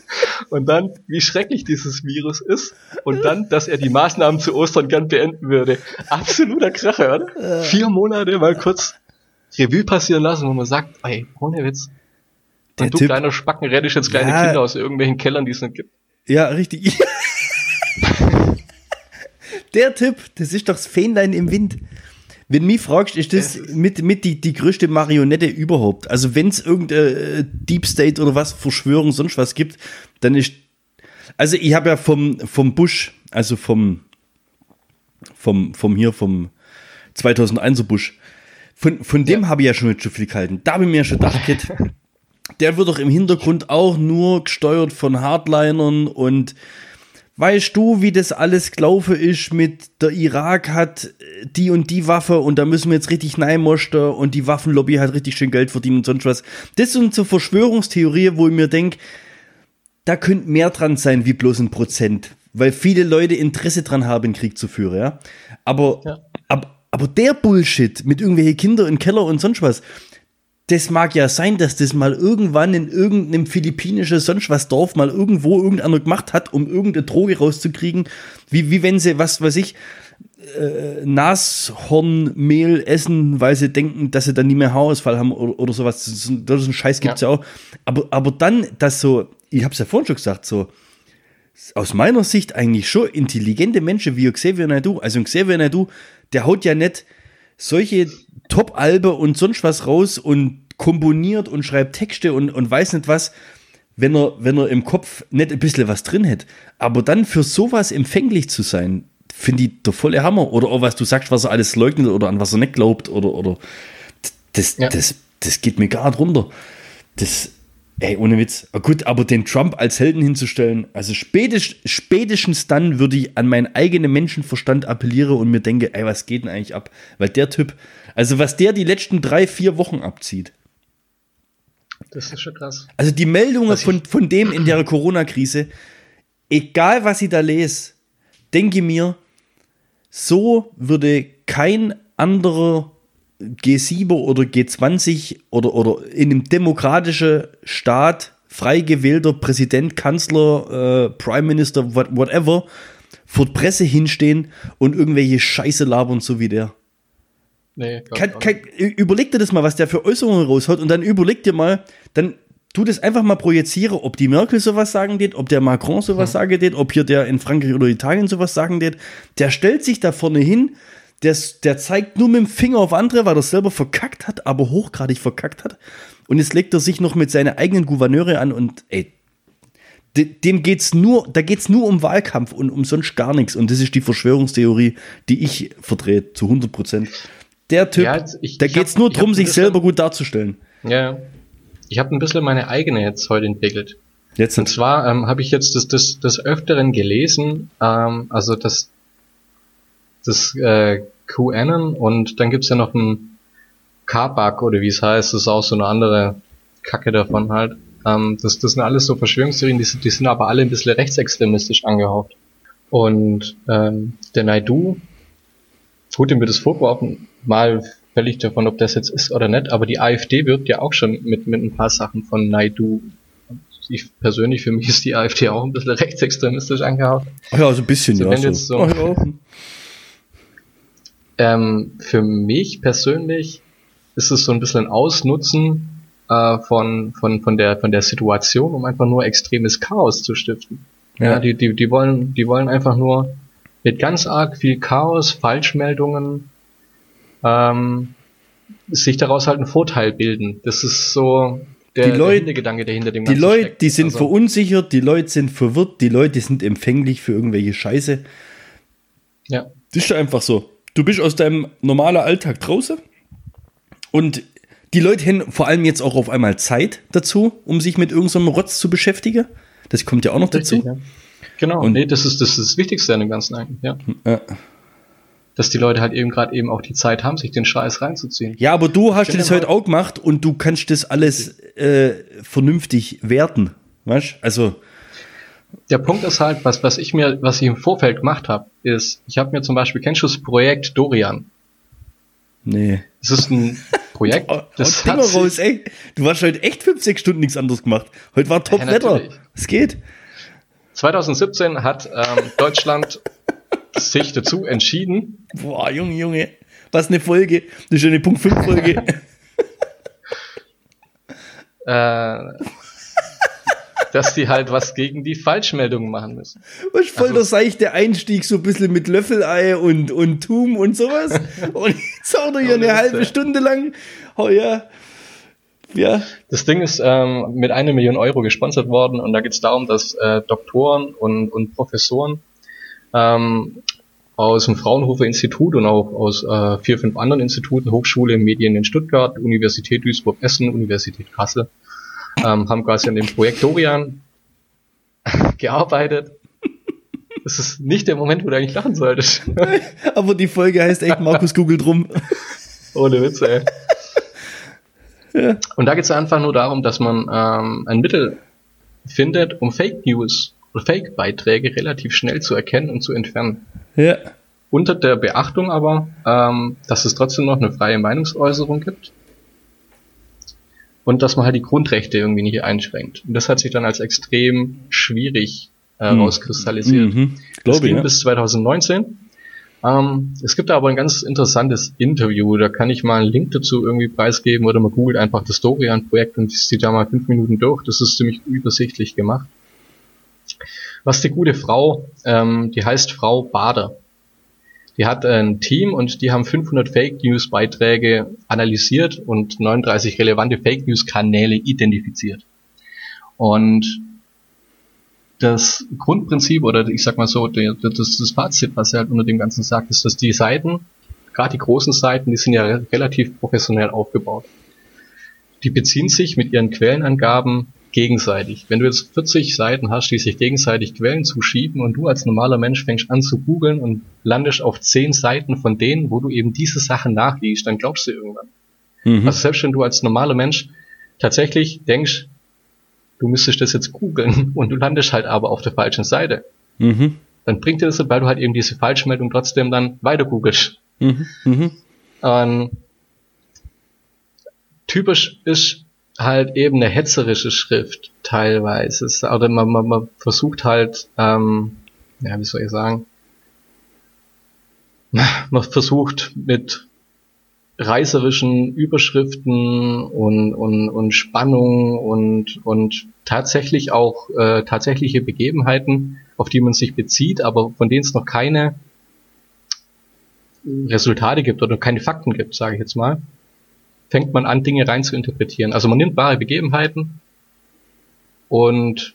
S1: und dann, wie schrecklich dieses Virus ist und dann, dass er die Maßnahmen zu Ostern gern beenden würde. Absoluter Kracher, oder? Vier Monate mal kurz Revue passieren lassen, wo man sagt, ey, ohne Witz.
S2: Der
S1: du
S2: Typ-
S1: kleiner Spacken rettest jetzt kleine
S2: Ja.
S1: Kinder aus irgendwelchen Kellern, die es nicht gibt.
S2: Ja, richtig. Der Typ, das ist doch das Fähnlein im Wind. Wenn mich fragst, ist das mit, mit die, die größte Marionette überhaupt. Also wenn es irgendeine äh, Deep State oder was, Verschwörung, sonst was gibt, dann ist. Also ich habe ja vom, vom Bush, also vom, vom, vom hier, vom 2001er Bush, von, von dem habe ich ja schon nicht so viel gehalten. Da habe ich mir ja schon gedacht, Kid, der wird doch im Hintergrund auch nur gesteuert von Hardlinern und weißt du, wie das alles gelaufen ist mit der Irak hat äh, die und die Waffe und da müssen wir jetzt richtig neimosten und die Waffenlobby hat richtig schön Geld verdient und sonst was. Das sind so Verschwörungstheorien, wo ich mir denke, da könnte mehr dran sein wie bloß ein Prozent, weil viele Leute Interesse dran haben, Krieg zu führen, ja. Aber,
S1: Ja.
S2: ab, aber der Bullshit mit irgendwelche Kinder im Keller und sonst was, das mag ja sein, dass das mal irgendwann in irgendeinem philippinischen sonst was Dorf mal irgendwo irgendeiner gemacht hat, um irgendeine Droge rauszukriegen, wie, wie wenn sie, was weiß ich, äh, Nashornmehl essen, weil sie denken, dass sie dann nie mehr Haarausfall haben oder, oder sowas. Das ist, ein- das ist ein Scheiß gibt's ja. auch. Aber, aber dann, dass so, ich hab's ja vorhin schon gesagt, so, aus meiner Sicht eigentlich schon intelligente Menschen wie Xavier Naidoo. Also Xavier Naidoo, der haut ja nicht solche Top-Alben und sonst was raus und komponiert und schreibt Texte und, und weiß nicht was, wenn er, wenn er im Kopf nicht ein bisschen was drin hätte. Aber dann für sowas empfänglich zu sein, finde ich der volle Hammer. Oder auch was du sagst, was er alles leugnet oder an was er nicht glaubt oder, oder das,
S1: Ja.
S2: das, das geht mir gar nicht runter. Das, ey, ohne Witz. Gut, aber den Trump als Helden hinzustellen, also spätest, spätestens dann würde ich an meinen eigenen Menschenverstand appellieren und mir denke, ey, was geht denn eigentlich ab? Weil der Typ, also was der die letzten drei, vier Wochen abzieht,
S1: Das ist schon krass.
S2: also die Meldungen von, von dem in der Corona-Krise, egal was ich da lese, denke mir, so würde kein anderer G7 oder G20 oder, oder in einem demokratischen Staat frei gewählter Präsident, Kanzler, äh, Prime Minister, what, whatever, vor der Presse hinstehen und irgendwelche Scheiße labern, so wie der.
S1: Nee,
S2: Kann, kann, überleg dir das mal, was der für Äußerungen raushaut und dann überleg dir mal, dann tu das einfach mal projiziere, ob die Merkel sowas sagen geht, ob der Macron sowas sagen geht, ob hier der in Frankreich oder Italien sowas sagen geht. Der stellt sich da vorne hin, der, der zeigt nur mit dem Finger auf andere, weil er selber verkackt hat, aber hochgradig verkackt hat. Und jetzt legt er sich noch mit seinen eigenen Gouverneure an und ey, de- dem geht's nur, da geht's nur um Wahlkampf und um sonst gar nichts. Und das ist die Verschwörungstheorie, die ich vertrete, zu 100 Prozent. Der Typ,
S1: Ja, ich-
S2: da
S1: ich
S2: geht's
S1: hab-
S2: nur
S1: ein
S2: sich
S1: bisschen-
S2: selber gut darzustellen.
S1: Ja, ich habe ein bisschen meine eigene jetzt heute entwickelt.
S2: Jetzt
S1: Und zwar ähm, habe ich jetzt das, das, das Öfteren gelesen, ähm, also das, das äh, QAnon und dann gibt's ja noch ein Kabak oder wie es heißt, das ist auch so eine andere Kacke davon halt. Ähm, das, das sind alles so Verschwörungstheorien, die, sind- die sind aber alle ein bisschen rechtsextremistisch angehaucht. Und ähm, der Naidu, gut, dem wird es vorgeworfen, mal völlig davon, ob das jetzt ist oder nicht, aber die AfD wirbt ja auch schon mit, mit ein paar Sachen von Naidu. Ich persönlich, für mich ist die AfD auch ein bisschen rechtsextremistisch angehaucht.
S2: Ja, so ein bisschen,
S1: So,
S2: ja.
S1: wenn
S2: So.
S1: jetzt so-
S2: Ach ja.
S1: Ähm, für mich persönlich ist es so ein bisschen ein Ausnutzen äh, von, von, von, der, von der Situation, um einfach nur extremes Chaos zu stiften. Ja,
S2: Ja.
S1: die, die, die, wollen, die wollen einfach nur mit ganz arg viel Chaos, Falschmeldungen, ähm, sich daraus halt einen Vorteil bilden. Das ist so der,
S2: Die Leut-
S1: der Hintergedanke, der hinter dem
S2: Die Leute,
S1: steckt.
S2: die sind
S1: Also-
S2: verunsichert, die Leute sind verwirrt, die Leute sind empfänglich für irgendwelche Scheiße.
S1: Ja.
S2: Das ist einfach so. Du bist aus deinem normalen Alltag draußen und die Leute haben vor allem jetzt auch auf einmal Zeit dazu, um sich mit irgendeinem Rotz zu beschäftigen. Das kommt ja auch noch
S1: Richtig,
S2: dazu.
S1: ja. Genau,
S2: Und-
S1: nee, das ist, das ist das Wichtigste an dem Ganzen eigentlich, ja.
S2: Ja.
S1: Dass die Leute halt eben gerade eben auch die Zeit haben, sich den Scheiß reinzuziehen.
S2: Ja, aber du hast
S1: dir
S2: das heute auch gemacht und du kannst das alles äh, vernünftig werten. Weißt Also,
S1: Der Punkt ist halt, was, was ich mir, was ich im Vorfeld gemacht habe, ist, ich habe mir zum Beispiel, kennst du das Projekt Dorian?
S2: nee.
S1: Das ist ein Projekt,
S2: Oh,
S1: das
S2: Dinger
S1: hat
S2: raus, ey. Du hast heute echt fünf, sechs Stunden nichts anderes gemacht. Heute war Top-Wetter. Es geht.
S1: 2017 hat ähm, Deutschland sich dazu entschieden,
S2: Boah, Junge, Junge. Was eine Folge. Eine Punkt 5 Folge.
S1: äh, dass die halt was gegen die Falschmeldungen machen müssen.
S2: Was voll
S1: Also-
S2: der seichte Einstieg, so ein bisschen mit Löffelei und, und Tum und sowas. Und jetzt haut er hier eine halbe. Stunde lang. Oh ja. Ja.
S1: Das Ding ist ähm, mit einer Million Euro gesponsert worden und da geht es darum, dass äh, Doktoren und, und Professoren ähm, aus dem Fraunhofer Institut und auch aus äh, vier, fünf anderen Instituten, Hochschule, Medien in Stuttgart, Universität Duisburg-Essen, Universität Kassel, ähm, haben quasi an dem Projekt Dorian gearbeitet. Das ist nicht der Moment, wo du eigentlich lachen solltest.
S2: Aber die Folge heißt echt Markus googelt rum.
S1: Ohne Witze, ey. Und da geht es einfach nur darum, dass man ähm, ein Mittel findet, um Fake News oder Fake-Beiträge relativ schnell zu erkennen und zu entfernen.
S2: Ja.
S1: Unter der Beachtung aber, ähm, dass es trotzdem noch eine freie Meinungsäußerung gibt und dass man halt die Grundrechte irgendwie nicht einschränkt. Und das hat sich dann als extrem schwierig äh,
S2: Hm.
S1: rauskristallisiert.
S2: Mhm.
S1: Das ging
S2: ja.
S1: bis 2019. Ähm, es gibt da aber ein ganz interessantes Interview, da kann ich mal einen Link dazu irgendwie preisgeben oder man googelt einfach das Dorian-Projekt und zieht da mal fünf Minuten durch. Das ist ziemlich übersichtlich gemacht. Was die gute Frau, ähm, die heißt Frau Bader. Die hat ein Team und die haben 500 Fake News Beiträge analysiert und 39 relevante Fake News Kanäle identifiziert. Und das Grundprinzip oder ich sag mal so, das, das Fazit, was er halt unter dem Ganzen sagt, ist, dass die Seiten, gerade die großen Seiten, die sind ja re- relativ professionell aufgebaut. Die beziehen sich mit ihren Quellenangaben gegenseitig. Wenn du jetzt 40 Seiten hast, die sich gegenseitig Quellen zuschieben und du als normaler Mensch fängst an zu googeln und landest auf 10 Seiten von denen, wo du eben diese Sachen nachliest, dann glaubst du irgendwann.
S2: Mhm.
S1: Also selbst wenn du als normaler Mensch tatsächlich denkst, du müsstest das jetzt googeln und du landest halt aber auf der falschen Seite,
S2: Mhm.
S1: dann bringt dir das, weil du halt eben diese Falschmeldung trotzdem dann weiter googelst.
S2: Mhm. Mhm.
S1: Ähm, typisch ist halt eben eine hetzerische Schrift teilweise. Es- Oder man, man, man versucht halt, ähm, ja, wie soll ich sagen, man versucht mit reißerischen Überschriften und, und, und Spannung und, und tatsächlich auch äh, tatsächliche Begebenheiten, auf die man sich bezieht, aber von denen es noch keine Resultate gibt oder keine Fakten gibt, sage ich jetzt mal, fängt man an, Dinge rein zu interpretieren. Also man nimmt wahre Begebenheiten und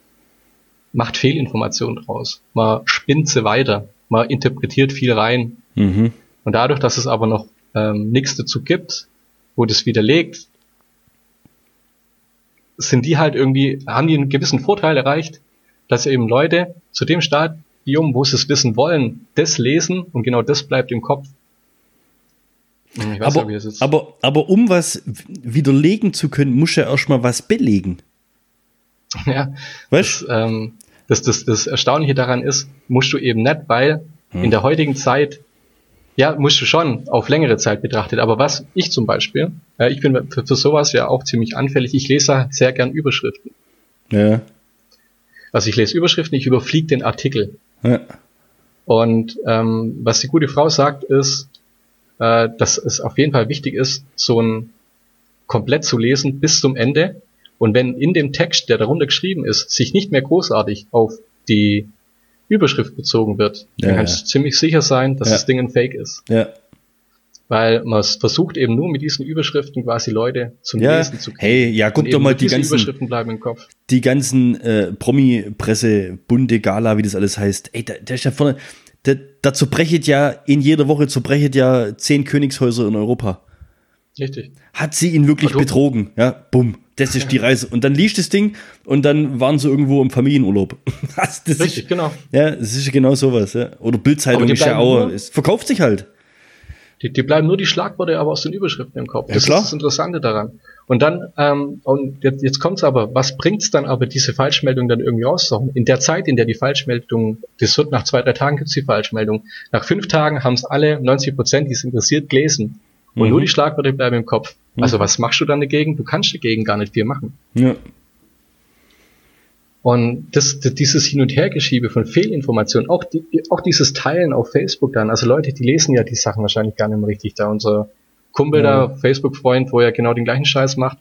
S1: macht Fehlinformationen draus. Man spinnt sie weiter. Man interpretiert viel rein.
S2: Mhm.
S1: Und dadurch, dass es aber noch ähm, nichts dazu gibt, wo das widerlegt, sind die halt irgendwie, haben die einen gewissen Vorteil erreicht, dass eben Leute zu dem Stadium, wo sie es wissen wollen, das lesen und genau das bleibt im Kopf. Ich weiß
S2: Aber,
S1: jetzt-
S2: aber, aber um was widerlegen zu können, muss ja erstmal was belegen.
S1: Ja,
S2: Weißt
S1: das, ähm, das, das, das Erstaunliche daran ist, musst du eben nicht, weil
S2: Hm.
S1: in der heutigen Zeit, ja, musst du schon auf längere Zeit betrachtet. Aber was ich zum Beispiel, ja, ich bin für, für sowas ja auch ziemlich anfällig. Ich lese sehr gern Überschriften.
S2: Ja.
S1: Also ich lese Überschriften, ich überfliege den Artikel.
S2: ja.
S1: Und ähm, was die gute Frau sagt, ist, äh, dass es auf jeden Fall wichtig ist, so ein komplett zu lesen bis zum Ende. Und wenn in dem Text, der darunter geschrieben ist, sich nicht mehr großartig auf die Überschrift bezogen wird, dann
S2: Ja,
S1: kannst
S2: ja.
S1: du ziemlich sicher sein, dass
S2: Ja.
S1: das Ding ein Fake ist.
S2: Ja.
S1: Weil man versucht eben nur mit diesen Überschriften quasi Leute zum
S2: Ja.
S1: Lesen zu kriegen.
S2: Hey, ja, guck doch mal die ganzen,
S1: Überschriften bleiben im Kopf.
S2: die ganzen äh, Promi-Presse, Bunde, Gala, wie das alles heißt. Ey, da, der ist ja vorne, da, da zerbrechet ja in jeder Woche zerbrechet ja zehn Königshäuser in Europa.
S1: Richtig.
S2: Hat sie ihn wirklich
S1: Also-
S2: betrogen? Ja, bumm. Das ist die Reise. Und dann liest das Ding und dann waren sie irgendwo im Familienurlaub. Das
S1: Richtig,
S2: ist,
S1: genau.
S2: Ja, es ist genau sowas. Ja. Oder Bildzeitung ist ja auch. Es verkauft sich halt.
S1: Die, die bleiben nur die Schlagworte aber aus den Überschriften im Kopf.
S2: Ja,
S1: das
S2: klar.
S1: ist das Interessante daran. Und dann, ähm, und jetzt, jetzt kommt's aber, was bringt's dann aber, diese Falschmeldung dann irgendwie rauszuhauen? In der Zeit, in der die Falschmeldung, das wird nach zwei, drei Tagen gibt's die Falschmeldung. Nach fünf Tagen haben's alle 90 Prozent, die es interessiert, gelesen. Und
S2: Mhm.
S1: nur die Schlagworte bleiben im Kopf. Also was machst du dann dagegen? Du kannst dagegen gar nicht viel machen.
S2: Ja.
S1: Und das, das, dieses Hin- und Hergeschiebe von Fehlinformationen, auch, die, auch dieses Teilen auf Facebook dann, also Leute, die lesen ja die Sachen wahrscheinlich gar nicht mehr richtig da. Unser Kumpel
S2: Ja.
S1: da, Facebook-Freund, wo er genau den gleichen Scheiß macht,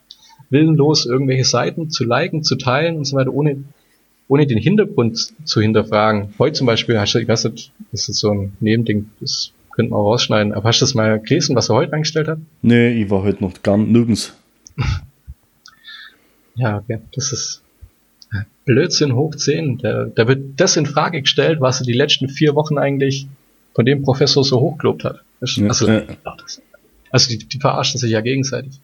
S1: willenlos irgendwelche Seiten zu liken, zu teilen und so weiter, ohne, ohne den Hintergrund zu hinterfragen. Heute zum Beispiel, hast du, ich weiß nicht, das ist so ein Nebending, das könnten wir auch rausschneiden, aber hast du das mal gelesen, was er heute eingestellt hat?
S2: Nee, ich war heute noch gar nirgends.
S1: Ja, okay. Das ist Blödsinn hoch 10. Da, da wird das in Frage gestellt, was er die letzten vier Wochen eigentlich von dem Professor so hochgelobt hat. Das-
S2: Ja,
S1: Also, ach, das- also die, die verarschen sich ja gegenseitig.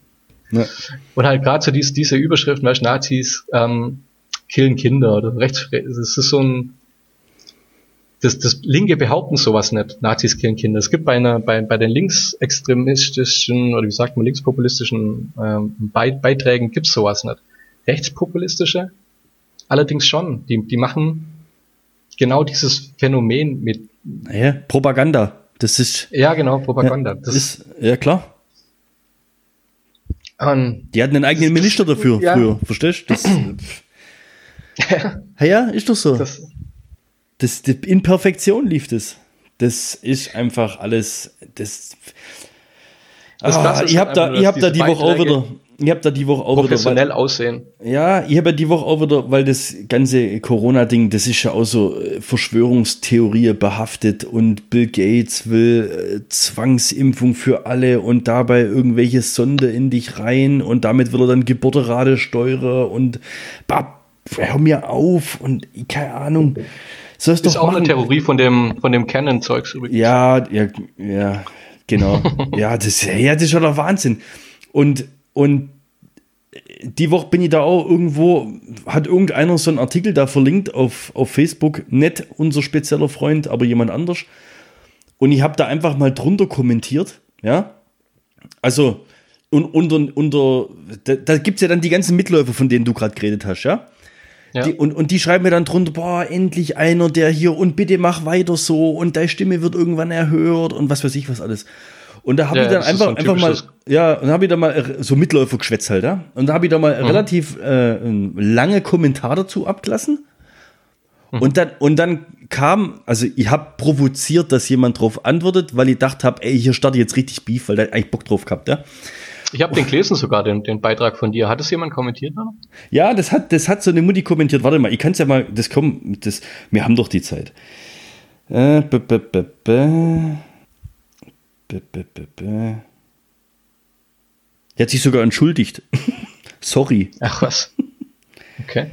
S2: Ja.
S1: Und halt gerade so dies, diese Überschriften, weißt, Nazis ähm, killen Kinder oder rechts, das ist so ein das, das Linke behaupten sowas nicht, Nazis killen Kinder. Es gibt bei einer, bei, bei den linksextremistischen oder wie sagt man, linkspopulistischen ähm, Bei- Beiträgen gibt's sowas nicht. Rechtspopulistische allerdings schon. Die, die machen genau dieses Phänomen mit,
S2: Ja, Propaganda. Das ist.
S1: ja genau, Propaganda.
S2: Ja,
S1: das,
S2: ist, ja klar.
S1: ähm,
S2: Die hatten einen eigenen Minister dafür
S1: Ja.
S2: früher. Verstehst du? Ja, ja, ist doch so.
S1: das,
S2: Das, das, in Perfektion lief das. Das ist einfach alles. Das,
S1: Das
S2: ah, ich habe da, ich hab da die Woche auch wieder. Ich habe da die Woche auch wieder. Weil,
S1: professionell aussehen.
S2: ja, ich habe ja die Woche auch wieder, weil das ganze Corona-Ding, das ist ja auch so äh, Verschwörungstheorie behaftet und Bill Gates will äh, Zwangsimpfung für alle und dabei irgendwelche Sonde in dich rein und damit will er dann Geburterate steuern und bah, hör mir auf und keine Ahnung. Soll
S1: Ist
S2: doch
S1: auch
S2: machen.
S1: eine Theorie von dem, von dem Canon-Zeugs übrigens.
S2: Ja, ja, ja, genau. ja, das, ja, das ist schon der Wahnsinn. Und, und die Woche bin ich da auch irgendwo, hat irgendeiner so einen Artikel da verlinkt auf, auf Facebook, nicht unser spezieller Freund, aber jemand anders. Und ich habe da einfach mal drunter kommentiert, ja. Also, und unter, unter da, da gibt es ja dann die ganzen Mitläufer, von denen du gerade geredet hast, ja.
S1: Ja.
S2: Die, und, und die schreiben mir dann drunter, boah, endlich einer, der hier und bitte mach weiter so und deine Stimme wird irgendwann erhört und was weiß ich was alles. Und da habe
S1: Ja,
S2: ich dann einfach,
S1: ein
S2: einfach mal, ja, und habe ich da mal äh, so Mitläufer geschwätzt halt, ja. Und da habe ich da mal
S1: Mhm.
S2: relativ äh, lange Kommentar dazu abgelassen.
S1: Mhm.
S2: Und dann, und dann kam, also ich habe provoziert, dass jemand drauf antwortet, weil ich gedacht habe, ey, hier starte jetzt richtig Beef, weil hat eigentlich Bock drauf gehabt, ja.
S1: Ich habe den gelesen sogar, den, den Beitrag von dir. Hat es jemand kommentiert? Noch?
S2: Ja, das hat, das hat so eine Mutti kommentiert. Warte mal, ich kann es ja mal, das kommt, das, wir haben doch die Zeit. Äh, b, b, b, Die hat sich sogar entschuldigt. Sorry.
S1: Ach was. Okay.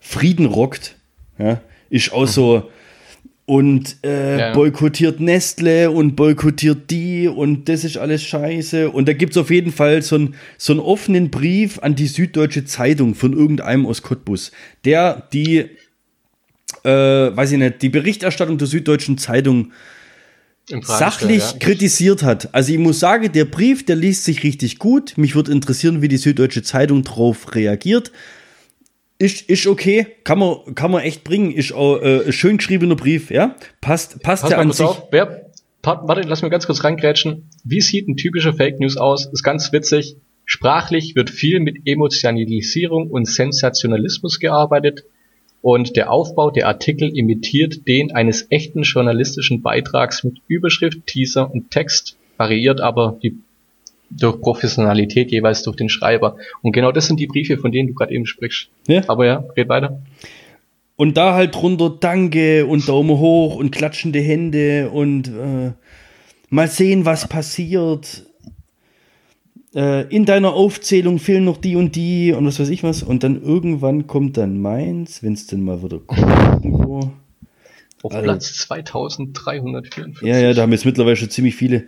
S2: Frieden rockt. Ja, ist auch so. Und äh,
S1: Ja.
S2: boykottiert Nestle und boykottiert die und das ist alles scheiße. Und da gibt es auf jeden Fall so, ein, so einen offenen Brief an die Süddeutsche Zeitung von irgendeinem aus Cottbus, der die, äh, weiß ich nicht, die Berichterstattung der Süddeutschen Zeitung
S1: Frage
S2: sachlich
S1: ja.
S2: kritisiert hat. Also ich muss sagen, der Brief, der liest sich richtig gut. Mich würde interessieren, wie die Süddeutsche Zeitung darauf reagiert. ist, ist okay, kann man, kann man echt bringen, ist auch äh, schön geschriebener Brief, ja? Passt, passt
S1: Pass
S2: ja an sich.
S1: auf. Wer, warte, lass mir ganz kurz reingrätschen. Wie sieht ein typischer Fake News aus? Ist ganz witzig. Sprachlich wird viel mit Emotionalisierung und Sensationalismus gearbeitet und der Aufbau der Artikel imitiert den eines echten journalistischen Beitrags mit Überschrift, Teaser und Text, variiert aber die durch Professionalität jeweils durch den Schreiber. Und genau das sind die Briefe, von denen du gerade eben sprichst.
S2: Ja.
S1: Aber ja, red weiter.
S2: Und da halt drunter Danke und Daumen hoch und klatschende Hände und äh, mal sehen, was passiert. Äh, in deiner Aufzählung fehlen noch die und die und was weiß ich was. Und dann irgendwann kommt dann meins, wenn es denn mal wieder kommt irgendwo.
S1: Auf
S2: Also-
S1: Platz 2344.
S2: Ja, ja, da haben jetzt mittlerweile schon ziemlich viele.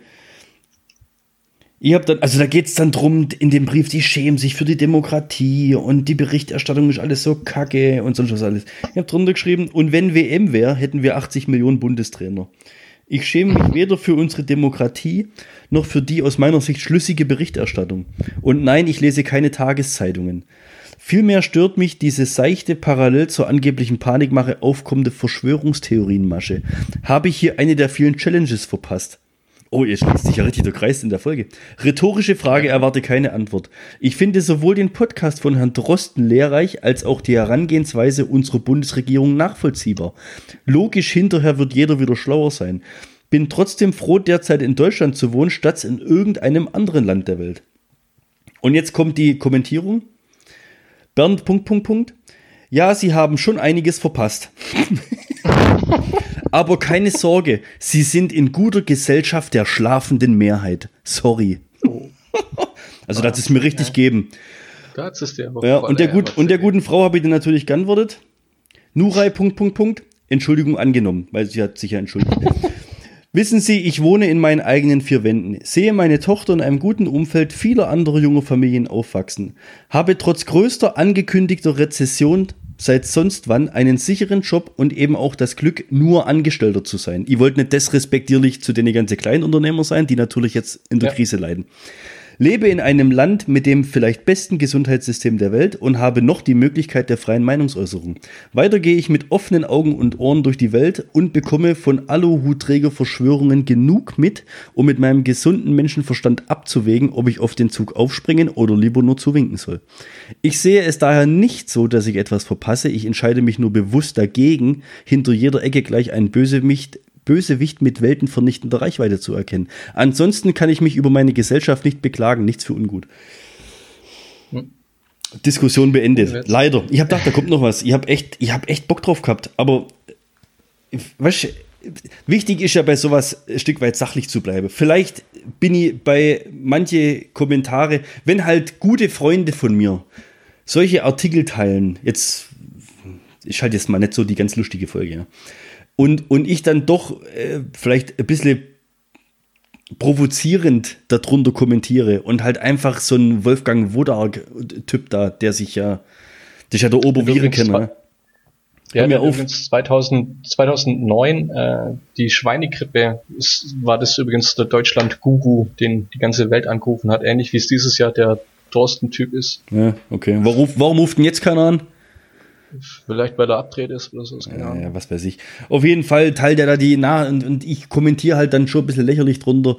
S2: Ich hab dann, also da geht es dann drum in dem Brief, die schämen sich für die Demokratie und die Berichterstattung ist alles so kacke und sonst was alles. Ich habe drunter geschrieben, und wenn WM wäre, hätten wir 80 Millionen Bundestrainer. Ich schäme mich weder für unsere Demokratie noch für die aus meiner Sicht schlüssige Berichterstattung. Und nein, ich lese keine Tageszeitungen. Vielmehr stört mich diese seichte, parallel zur angeblichen Panikmache aufkommende Verschwörungstheorienmasche. Habe ich hier eine der vielen Challenges verpasst? Oh, jetzt schließt sich ja richtig der Kreis in der Folge. Rhetorische Frage erwarte keine Antwort. Ich finde sowohl den Podcast von Herrn Drosten lehrreich, als auch die Herangehensweise unserer Bundesregierung nachvollziehbar. Logisch hinterher wird jeder wieder schlauer sein. Bin trotzdem froh, derzeit in Deutschland zu wohnen, statt in irgendeinem anderen Land der Welt. Und jetzt kommt die Kommentierung. Bernd, Punkt, Punkt, Punkt. Ja, Sie haben schon einiges verpasst. Aber keine Sorge, Sie sind in guter Gesellschaft der schlafenden Mehrheit. Sorry. Also, das ist mir richtig geben.
S1: Da hat es der
S2: Ja, und der, gut, und der guten Frau habe ich dann natürlich geantwortet. Nurai, Punkt, Punkt, Punkt. Entschuldigung angenommen, weil sie hat sich ja entschuldigt. Wissen Sie, ich wohne in meinen eigenen vier Wänden, sehe meine Tochter in einem guten Umfeld vieler anderer junger Familien aufwachsen, habe trotz größter angekündigter Rezession seit sonst wann einen sicheren Job und eben auch das Glück, nur Angestellter zu sein. Ich wollte nicht desrespektierlich zu den ganzen Kleinunternehmer sein, die natürlich jetzt in der
S1: Ja.
S2: Krise leiden. Lebe in einem Land mit dem vielleicht besten Gesundheitssystem der Welt und habe noch die Möglichkeit der freien Meinungsäußerung. Weiter gehe ich mit offenen Augen und Ohren durch die Welt und bekomme von Aluhutträger-Verschwörungen genug mit, um mit meinem gesunden Menschenverstand abzuwägen, ob ich auf den Zug aufspringen oder lieber nur zuwinken soll. Ich sehe es daher nicht so, dass ich etwas verpasse. Ich entscheide mich nur bewusst dagegen, hinter jeder Ecke gleich einen Bösewicht Bösewicht mit weltenvernichtender Reichweite zu erkennen. Ansonsten kann ich mich über meine Gesellschaft nicht beklagen, nichts für ungut. Diskussion beendet. Leider. Ich habe gedacht, da kommt noch was. Ich habe echt, ich habe echt Bock drauf gehabt. Aber weißt, du, wichtig ist ja bei sowas ein Stück weit sachlich zu bleiben. Vielleicht bin ich bei manche Kommentare, wenn halt gute Freunde von mir solche Artikel teilen, jetzt ich halte jetzt mal nicht so die ganz lustige Folge, ja. Und, und ich dann doch äh, vielleicht ein bisschen provozierend darunter kommentiere und halt einfach so ein Wolfgang Wodark-Typ da, der sich ja, das ist ja der Obervirenkenner. ne?
S1: Ja, der
S2: auf.
S1: übrigens 2000, 2009, äh, die Schweinegrippe, ist, war das übrigens der Deutschland-Guru, den die ganze Welt angerufen hat, ähnlich wie es dieses Jahr der Thorsten-Typ ist.
S2: Ja, okay. Warum, warum ruft denn jetzt keiner an?
S1: Vielleicht weil er abdreht ist oder so,
S2: Ja, was weiß ich. Auf jeden Fall teilt er da die nah und, und ich kommentiere halt dann schon ein bisschen lächerlich drunter.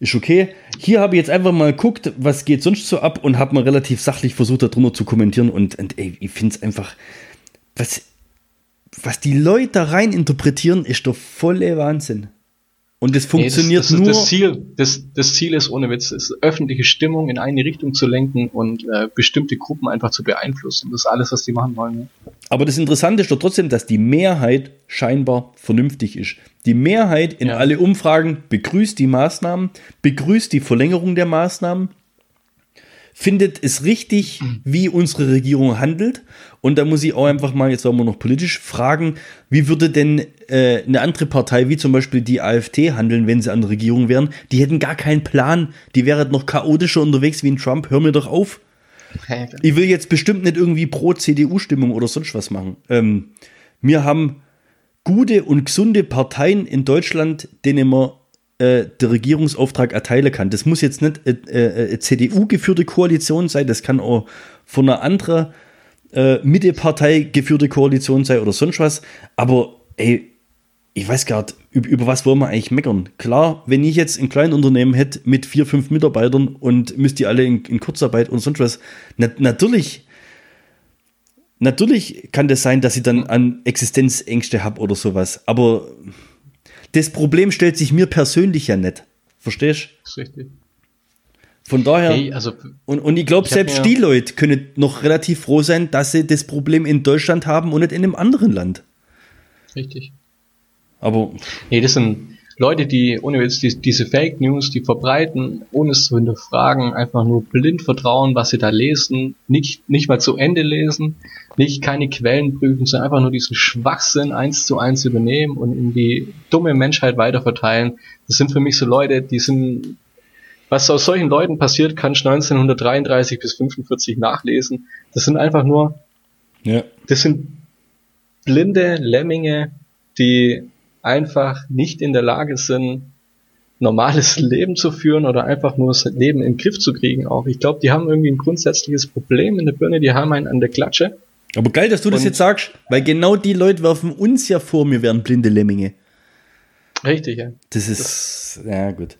S2: Ist okay. Hier habe ich jetzt einfach mal geguckt, was geht sonst so ab und habe mal relativ sachlich versucht, darunter zu kommentieren. Und, und ey, ich finde es einfach, was, was die Leute da rein interpretieren, ist doch volle Wahnsinn. Und das
S1: Nee,
S2: funktioniert
S1: das, das,
S2: nur.
S1: Das Ziel, das, das Ziel ist ohne Witz, ist öffentliche Stimmung in eine Richtung zu lenken und äh, bestimmte Gruppen einfach zu beeinflussen. Das ist alles, was die machen wollen.
S2: Aber das Interessante ist doch trotzdem, dass die Mehrheit scheinbar vernünftig ist. Die Mehrheit in
S1: Ja.
S2: alle Umfragen begrüßt die Maßnahmen, begrüßt die Verlängerung der Maßnahmen, findet es richtig, wie unsere Regierung handelt. Und da muss ich auch einfach mal, jetzt wollen wir noch politisch fragen, wie würde denn äh, eine andere Partei, wie zum Beispiel die AfD, handeln, wenn sie an der Regierung wären? Die hätten gar keinen Plan. Die wären noch chaotischer unterwegs wie ein Trump. Hör mir doch auf. Ich will jetzt bestimmt nicht irgendwie pro CDU-Stimmung oder sonst was machen. Ähm, wir haben gute und gesunde Parteien in Deutschland, denen man äh, der Regierungsauftrag erteilen kann. Das muss jetzt nicht äh, äh, CDU-geführte Koalition sein, das kann auch von einer anderen äh, Mitte-Partei geführte Koalition sei oder sonst was. Aber ey, ich weiß gar nicht, über, was wollen wir eigentlich meckern? Klar, wenn ich jetzt ein Kleinunternehmen hätte mit vier, fünf Mitarbeitern und müsste die alle in, in Kurzarbeit und sonst was, na, natürlich, natürlich kann das sein, dass ich dann an Existenzängste habe oder sowas. Aber das Problem stellt sich mir persönlich ja nicht. Verstehst du? Richtig. Von daher, hey, also, und, und ich glaube, selbst die Leute können noch relativ froh sein, dass sie das Problem in Deutschland haben und nicht in einem anderen Land.
S1: Richtig.
S2: Aber.
S1: Nee, das sind Leute, die ohne jetzt die, diese Fake News, die verbreiten, ohne es zu hinterfragen, einfach nur blind vertrauen, was sie da lesen, nicht, nicht mal zu Ende lesen, nicht keine Quellen prüfen, sondern einfach nur diesen Schwachsinn eins zu eins übernehmen und in die dumme Menschheit weiterverteilen. Das sind für mich so Leute, die sind was aus solchen Leuten passiert, kann ich 1933 bis 45 nachlesen. Das sind einfach nur, ja. das sind blinde Lemminge, die einfach nicht in der Lage sind, normales Leben zu führen oder einfach nur das Leben den Griff zu kriegen auch. Ich glaube, die haben irgendwie ein grundsätzliches Problem in der Birne, die haben einen an der Klatsche.
S2: Aber geil, dass du Und das jetzt sagst, weil genau die Leute werfen uns ja vor, wir wären blinde Lemminge.
S1: Richtig, ja.
S2: Das ist, das, ja gut.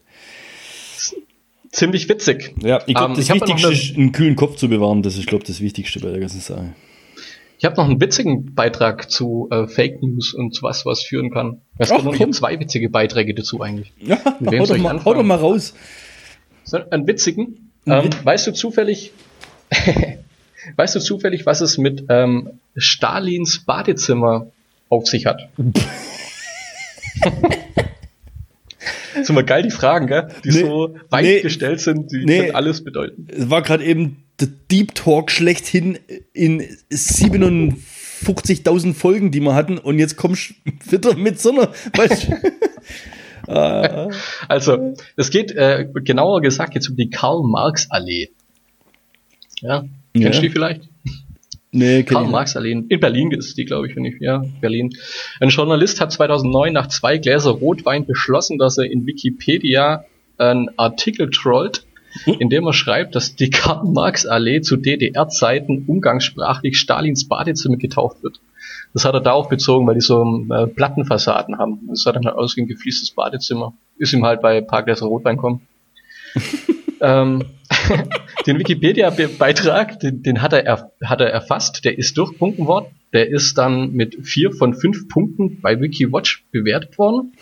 S1: Ziemlich witzig.
S2: Ja, ich glaube, ähm, das Wichtigste ist, einen kühlen Kopf zu bewahren. Das ist, glaube ich, das Wichtigste bei der ganzen Sache.
S1: Ich habe noch einen witzigen Beitrag zu äh, Fake News und zu was was führen kann. Es gibt noch zwei witzige Beiträge dazu eigentlich.
S2: Ja, hau doch, mal, hau doch, mal, raus.
S1: So, einen witzigen. Ähm, weißt du zufällig, weißt du zufällig, was es mit ähm, Stalins Badezimmer auf sich hat? Sind immer geil, die Fragen, gell? die nee, so weit nee, gestellt sind, die nee, alles bedeuten.
S2: Es war gerade eben der Deep Talk schlechthin in 57.000 Folgen, die wir hatten, und jetzt kommst du wieder mit so einer.
S1: Also, es geht äh, genauer gesagt jetzt um die Karl-Marx-Allee. Ja, kennst ja. du die vielleicht? Nee, Karl Marx Allee. In Berlin ist die, glaube ich, wenn ich, ja, Berlin. Ein Journalist hat 2009 nach zwei Gläser Rotwein beschlossen, dass er in Wikipedia einen Artikel trollt, hm? in dem er schreibt, dass die Karl Marx Allee zu DDR-Zeiten umgangssprachlich Stalins Badezimmer getauft wird. Das hat er darauf bezogen, weil die so äh, Plattenfassaden haben. Das hat dann halt aus wie ein gefliestes Badezimmer. Ist ihm halt bei ein paar Gläser Rotwein kommen. ähm, den Wikipedia-Beitrag, den, den, hat, er, hat er erfasst, der ist durchpunken worden. Der ist dann mit vier von fünf Punkten bei WikiWatch bewertet worden.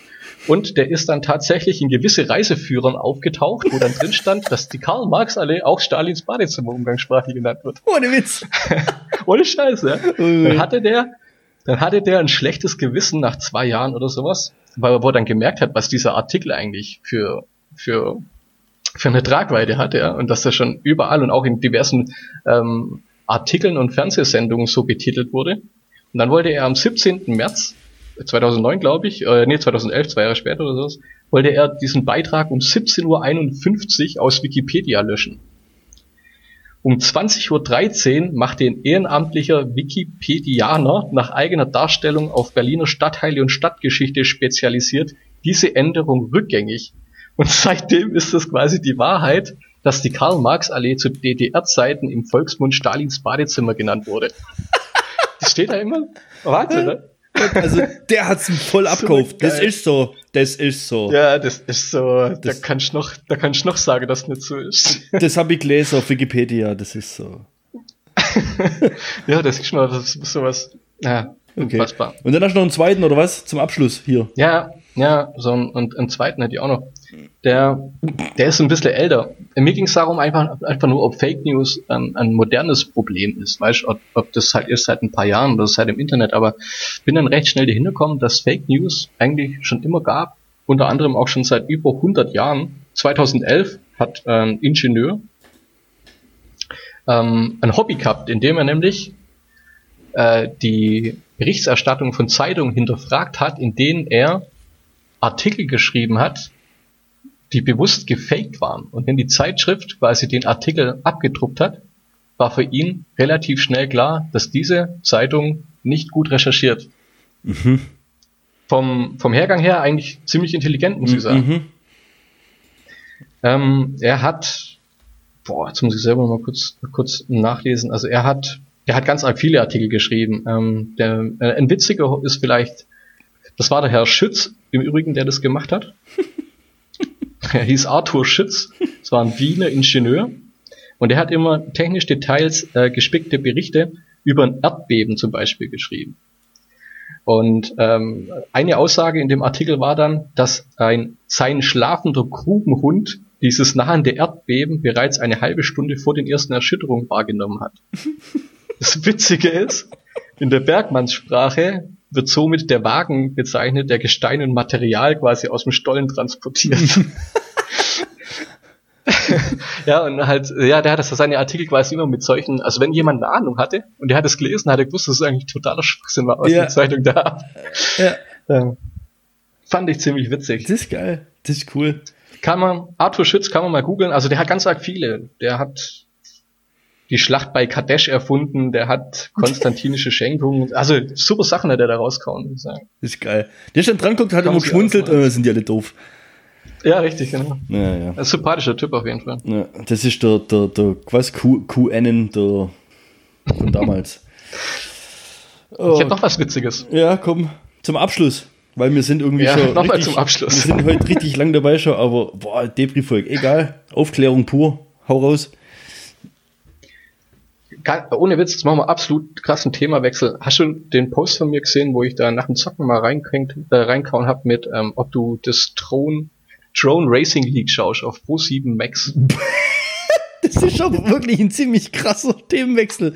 S1: Und der ist dann tatsächlich in gewisse Reiseführern aufgetaucht, wo dann drin stand, dass die Karl-Marx-Allee auch Stalins Badezimmer umgangssprachlich genannt wird.
S2: Ohne Witz.
S1: Ohne Scheiße. Dann hatte der, dann hatte der ein schlechtes Gewissen nach zwei Jahren oder sowas, weil er dann gemerkt hat, was dieser Artikel eigentlich für, für für eine Tragweite hat, ja, und dass das schon überall und auch in diversen ähm, Artikeln und Fernsehsendungen so betitelt wurde. Und dann wollte er am 17. März 2009, glaube ich, äh, nee, 2011, zwei Jahre später oder so, wollte er diesen Beitrag um 17.51 Uhr aus Wikipedia löschen. Um 20.13 Uhr machte ein ehrenamtlicher Wikipedianer nach eigener Darstellung auf Berliner Stadtteile und Stadtgeschichte spezialisiert diese Änderung rückgängig und seitdem ist es quasi die Wahrheit, dass die Karl-Marx-Allee zu DDR-Zeiten im Volksmund Stalins Badezimmer genannt wurde. Das steht da immer. Wahnsinn, ne?
S2: Also der hat's voll abkauft. So das ist so. Das ist so.
S1: Ja, das ist so. Das da kannst du noch, da kannst noch sagen, dass nicht so ist.
S2: Das habe ich gelesen auf Wikipedia. Das ist so.
S1: ja, das ist schon das ist sowas. Ja,
S2: okay. unfassbar. Und dann hast du noch einen zweiten oder was zum Abschluss hier?
S1: Ja, ja, so einen, und einen zweiten hätte ich auch noch. Der, der ist ein bisschen älter. Mir ging es darum, einfach, einfach nur, ob Fake News ein, ein modernes Problem ist. Weißt ob, ob das halt erst seit ein paar Jahren oder seit dem Internet, aber bin dann recht schnell dahinter gekommen, dass Fake News eigentlich schon immer gab, unter anderem auch schon seit über 100 Jahren. 2011 hat ein Ingenieur ähm, ein Hobby gehabt, in dem er nämlich äh, die Berichterstattung von Zeitungen hinterfragt hat, in denen er Artikel geschrieben hat, die bewusst gefaked waren. Und wenn die Zeitschrift quasi den Artikel abgedruckt hat, war für ihn relativ schnell klar, dass diese Zeitung nicht gut recherchiert. Mhm. Vom, vom Hergang her eigentlich ziemlich intelligent, muss ich sagen. Mhm. Ähm, er hat, boah, jetzt muss ich selber mal kurz, kurz nachlesen, also er hat der hat ganz viele Artikel geschrieben. Ähm, der, äh, ein witziger ist vielleicht, das war der Herr Schütz im Übrigen, der das gemacht hat. er hieß Arthur Schütz, das war ein Wiener Ingenieur. Und er hat immer technisch Details äh, gespickte Berichte über ein Erdbeben zum Beispiel geschrieben. Und ähm, eine Aussage in dem Artikel war dann, dass ein sein schlafender Grubenhund dieses nahende Erdbeben bereits eine halbe Stunde vor den ersten Erschütterungen wahrgenommen hat. Das Witzige ist, in der Bergmannssprache wird somit der Wagen bezeichnet, der Gestein und Material quasi aus dem Stollen transportiert. ja, und halt, ja, der hat das seine Artikel quasi immer mit solchen, also wenn jemand eine Ahnung hatte und der hat es gelesen, hat er gewusst, dass es eigentlich totaler Schwachsinn war, aus ja. der Zeitung da. Ja. ja. Fand ich ziemlich witzig.
S2: Das ist geil. Das ist cool.
S1: Kann man, Arthur Schütz kann man mal googeln, also der hat ganz arg viele. Der hat die Schlacht bei Kadesh erfunden, der hat konstantinische Schenkungen, also super Sachen hat er da rauskauen, muss ich sagen.
S2: Ist geil. Der schon dran guckt, hat immer geschmunzelt, äh, sind die alle doof.
S1: Ja, richtig, genau.
S2: Ja, ja.
S1: Ein sympathischer Typ auf jeden Fall.
S2: Ja, das ist der, der, der was, Q, QN der von damals.
S1: oh. Ich habe noch was Witziges.
S2: Ja, komm, zum Abschluss. Weil wir sind irgendwie ja, schon.
S1: Nochmal zum Abschluss.
S2: Wir sind heute richtig lang dabei schon, aber boah, Debris-Volk, egal. Aufklärung pur. Hau raus.
S1: Ohne Witz, jetzt machen wir absolut krassen Themawechsel. Hast du den Post von mir gesehen, wo ich da nach dem Zocken mal äh, reinkauen habe mit, ähm, ob du das Thron Drone Racing League schaust auf Pro 7 Max.
S2: das ist schon wirklich ein ziemlich krasser Themenwechsel.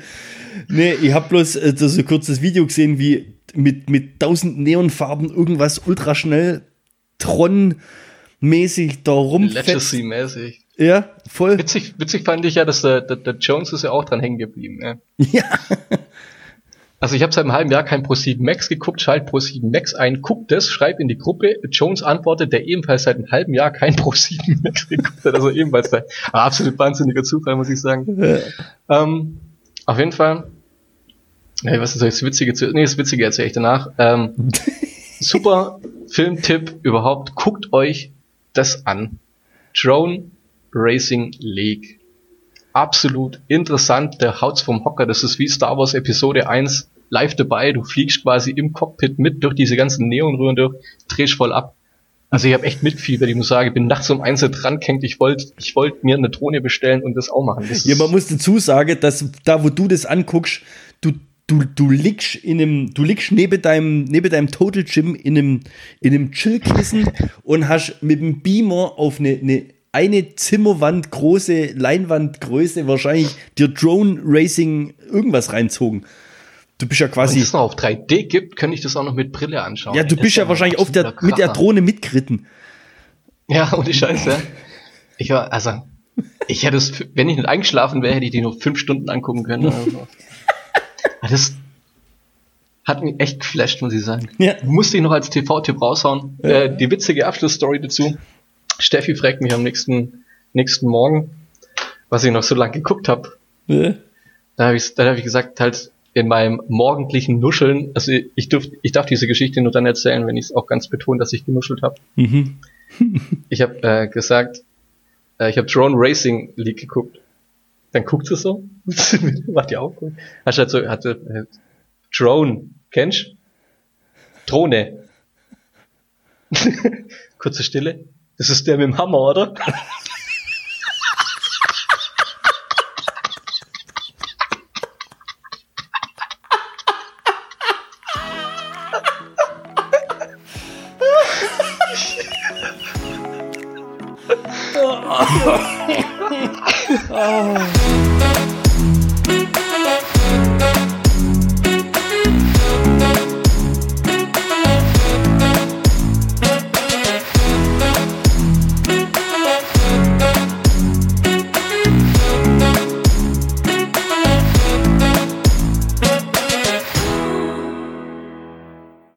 S2: Nee, ich habe bloß äh, so ein kurzes Video gesehen, wie mit, mit tausend Neonfarben irgendwas ultraschnell Tron-mäßig da rumfetzt.
S1: Legacy-mäßig.
S2: Ja, voll.
S1: Witzig, witzig fand ich ja, dass der, der, der Jones ist ja auch dran hängen geblieben. Ja.
S2: ja.
S1: Also ich habe seit einem halben Jahr kein Pro7 Max geguckt, schalt Pro7 Max ein, guckt das, schreib in die Gruppe. Jones antwortet, der ebenfalls seit einem halben Jahr kein Pro7 Max geguckt hat, also ebenfalls ein absolut wahnsinniger Zufall, muss ich sagen. Ja. Ähm, auf jeden Fall, nee, was ist das Witzige? Zu, nee, das Witzige erzähle ich danach. Ähm, super Filmtipp überhaupt, guckt euch das an. Drone Racing League. Absolut interessant, der haut's vom Hocker, das ist wie Star Wars Episode 1 live dabei, du fliegst quasi im Cockpit mit durch diese ganzen Neonröhren durch, drehst voll ab. Also ich habe echt Mitfieber, ich muss sagen, ich bin nachts um eins dran gehängt, ich wollte ich wollt mir eine Drohne bestellen und das auch machen. Das
S2: ja, man muss dazu sagen, dass da, wo du das anguckst, du, du, du liegst in einem, du liegst neben deinem, neben deinem Total Gym in einem, in einem Chillkissen und hast mit dem Beamer auf eine, eine eine Zimmerwand große Leinwandgröße wahrscheinlich dir Drone Racing irgendwas reinzogen. Du bist ja quasi. Wenn
S1: es noch auf 3D gibt, könnte ich das auch noch mit Brille anschauen.
S2: Ja, du bist ja wahrscheinlich auf der, mit der Drohne mitgeritten.
S1: Ja, und die Scheiße. Ich war, also, ich hätte es, wenn ich nicht eingeschlafen wäre, hätte ich die nur fünf Stunden angucken können. Also. das hat mich echt geflasht, muss ich sagen. Ja. Musste ich noch als TV-Tipp raushauen. Ja. Äh, die witzige Abschlussstory dazu. Steffi fragt mich am nächsten, nächsten Morgen, was ich noch so lange geguckt habe. Ja. Da habe ich, da hab ich gesagt, halt in meinem morgendlichen Nuscheln, also ich, dürf, ich darf diese Geschichte nur dann erzählen, wenn ich es auch ganz betone, dass ich genuschelt habe. Mhm. ich habe äh, gesagt, äh, ich habe Drone Racing League geguckt. Dann guckt sie so, macht die Augen. Hast halt so, hatte äh, Drone, kennst? Drohne. Kurze Stille. Das ist der mit dem Hammer, oder?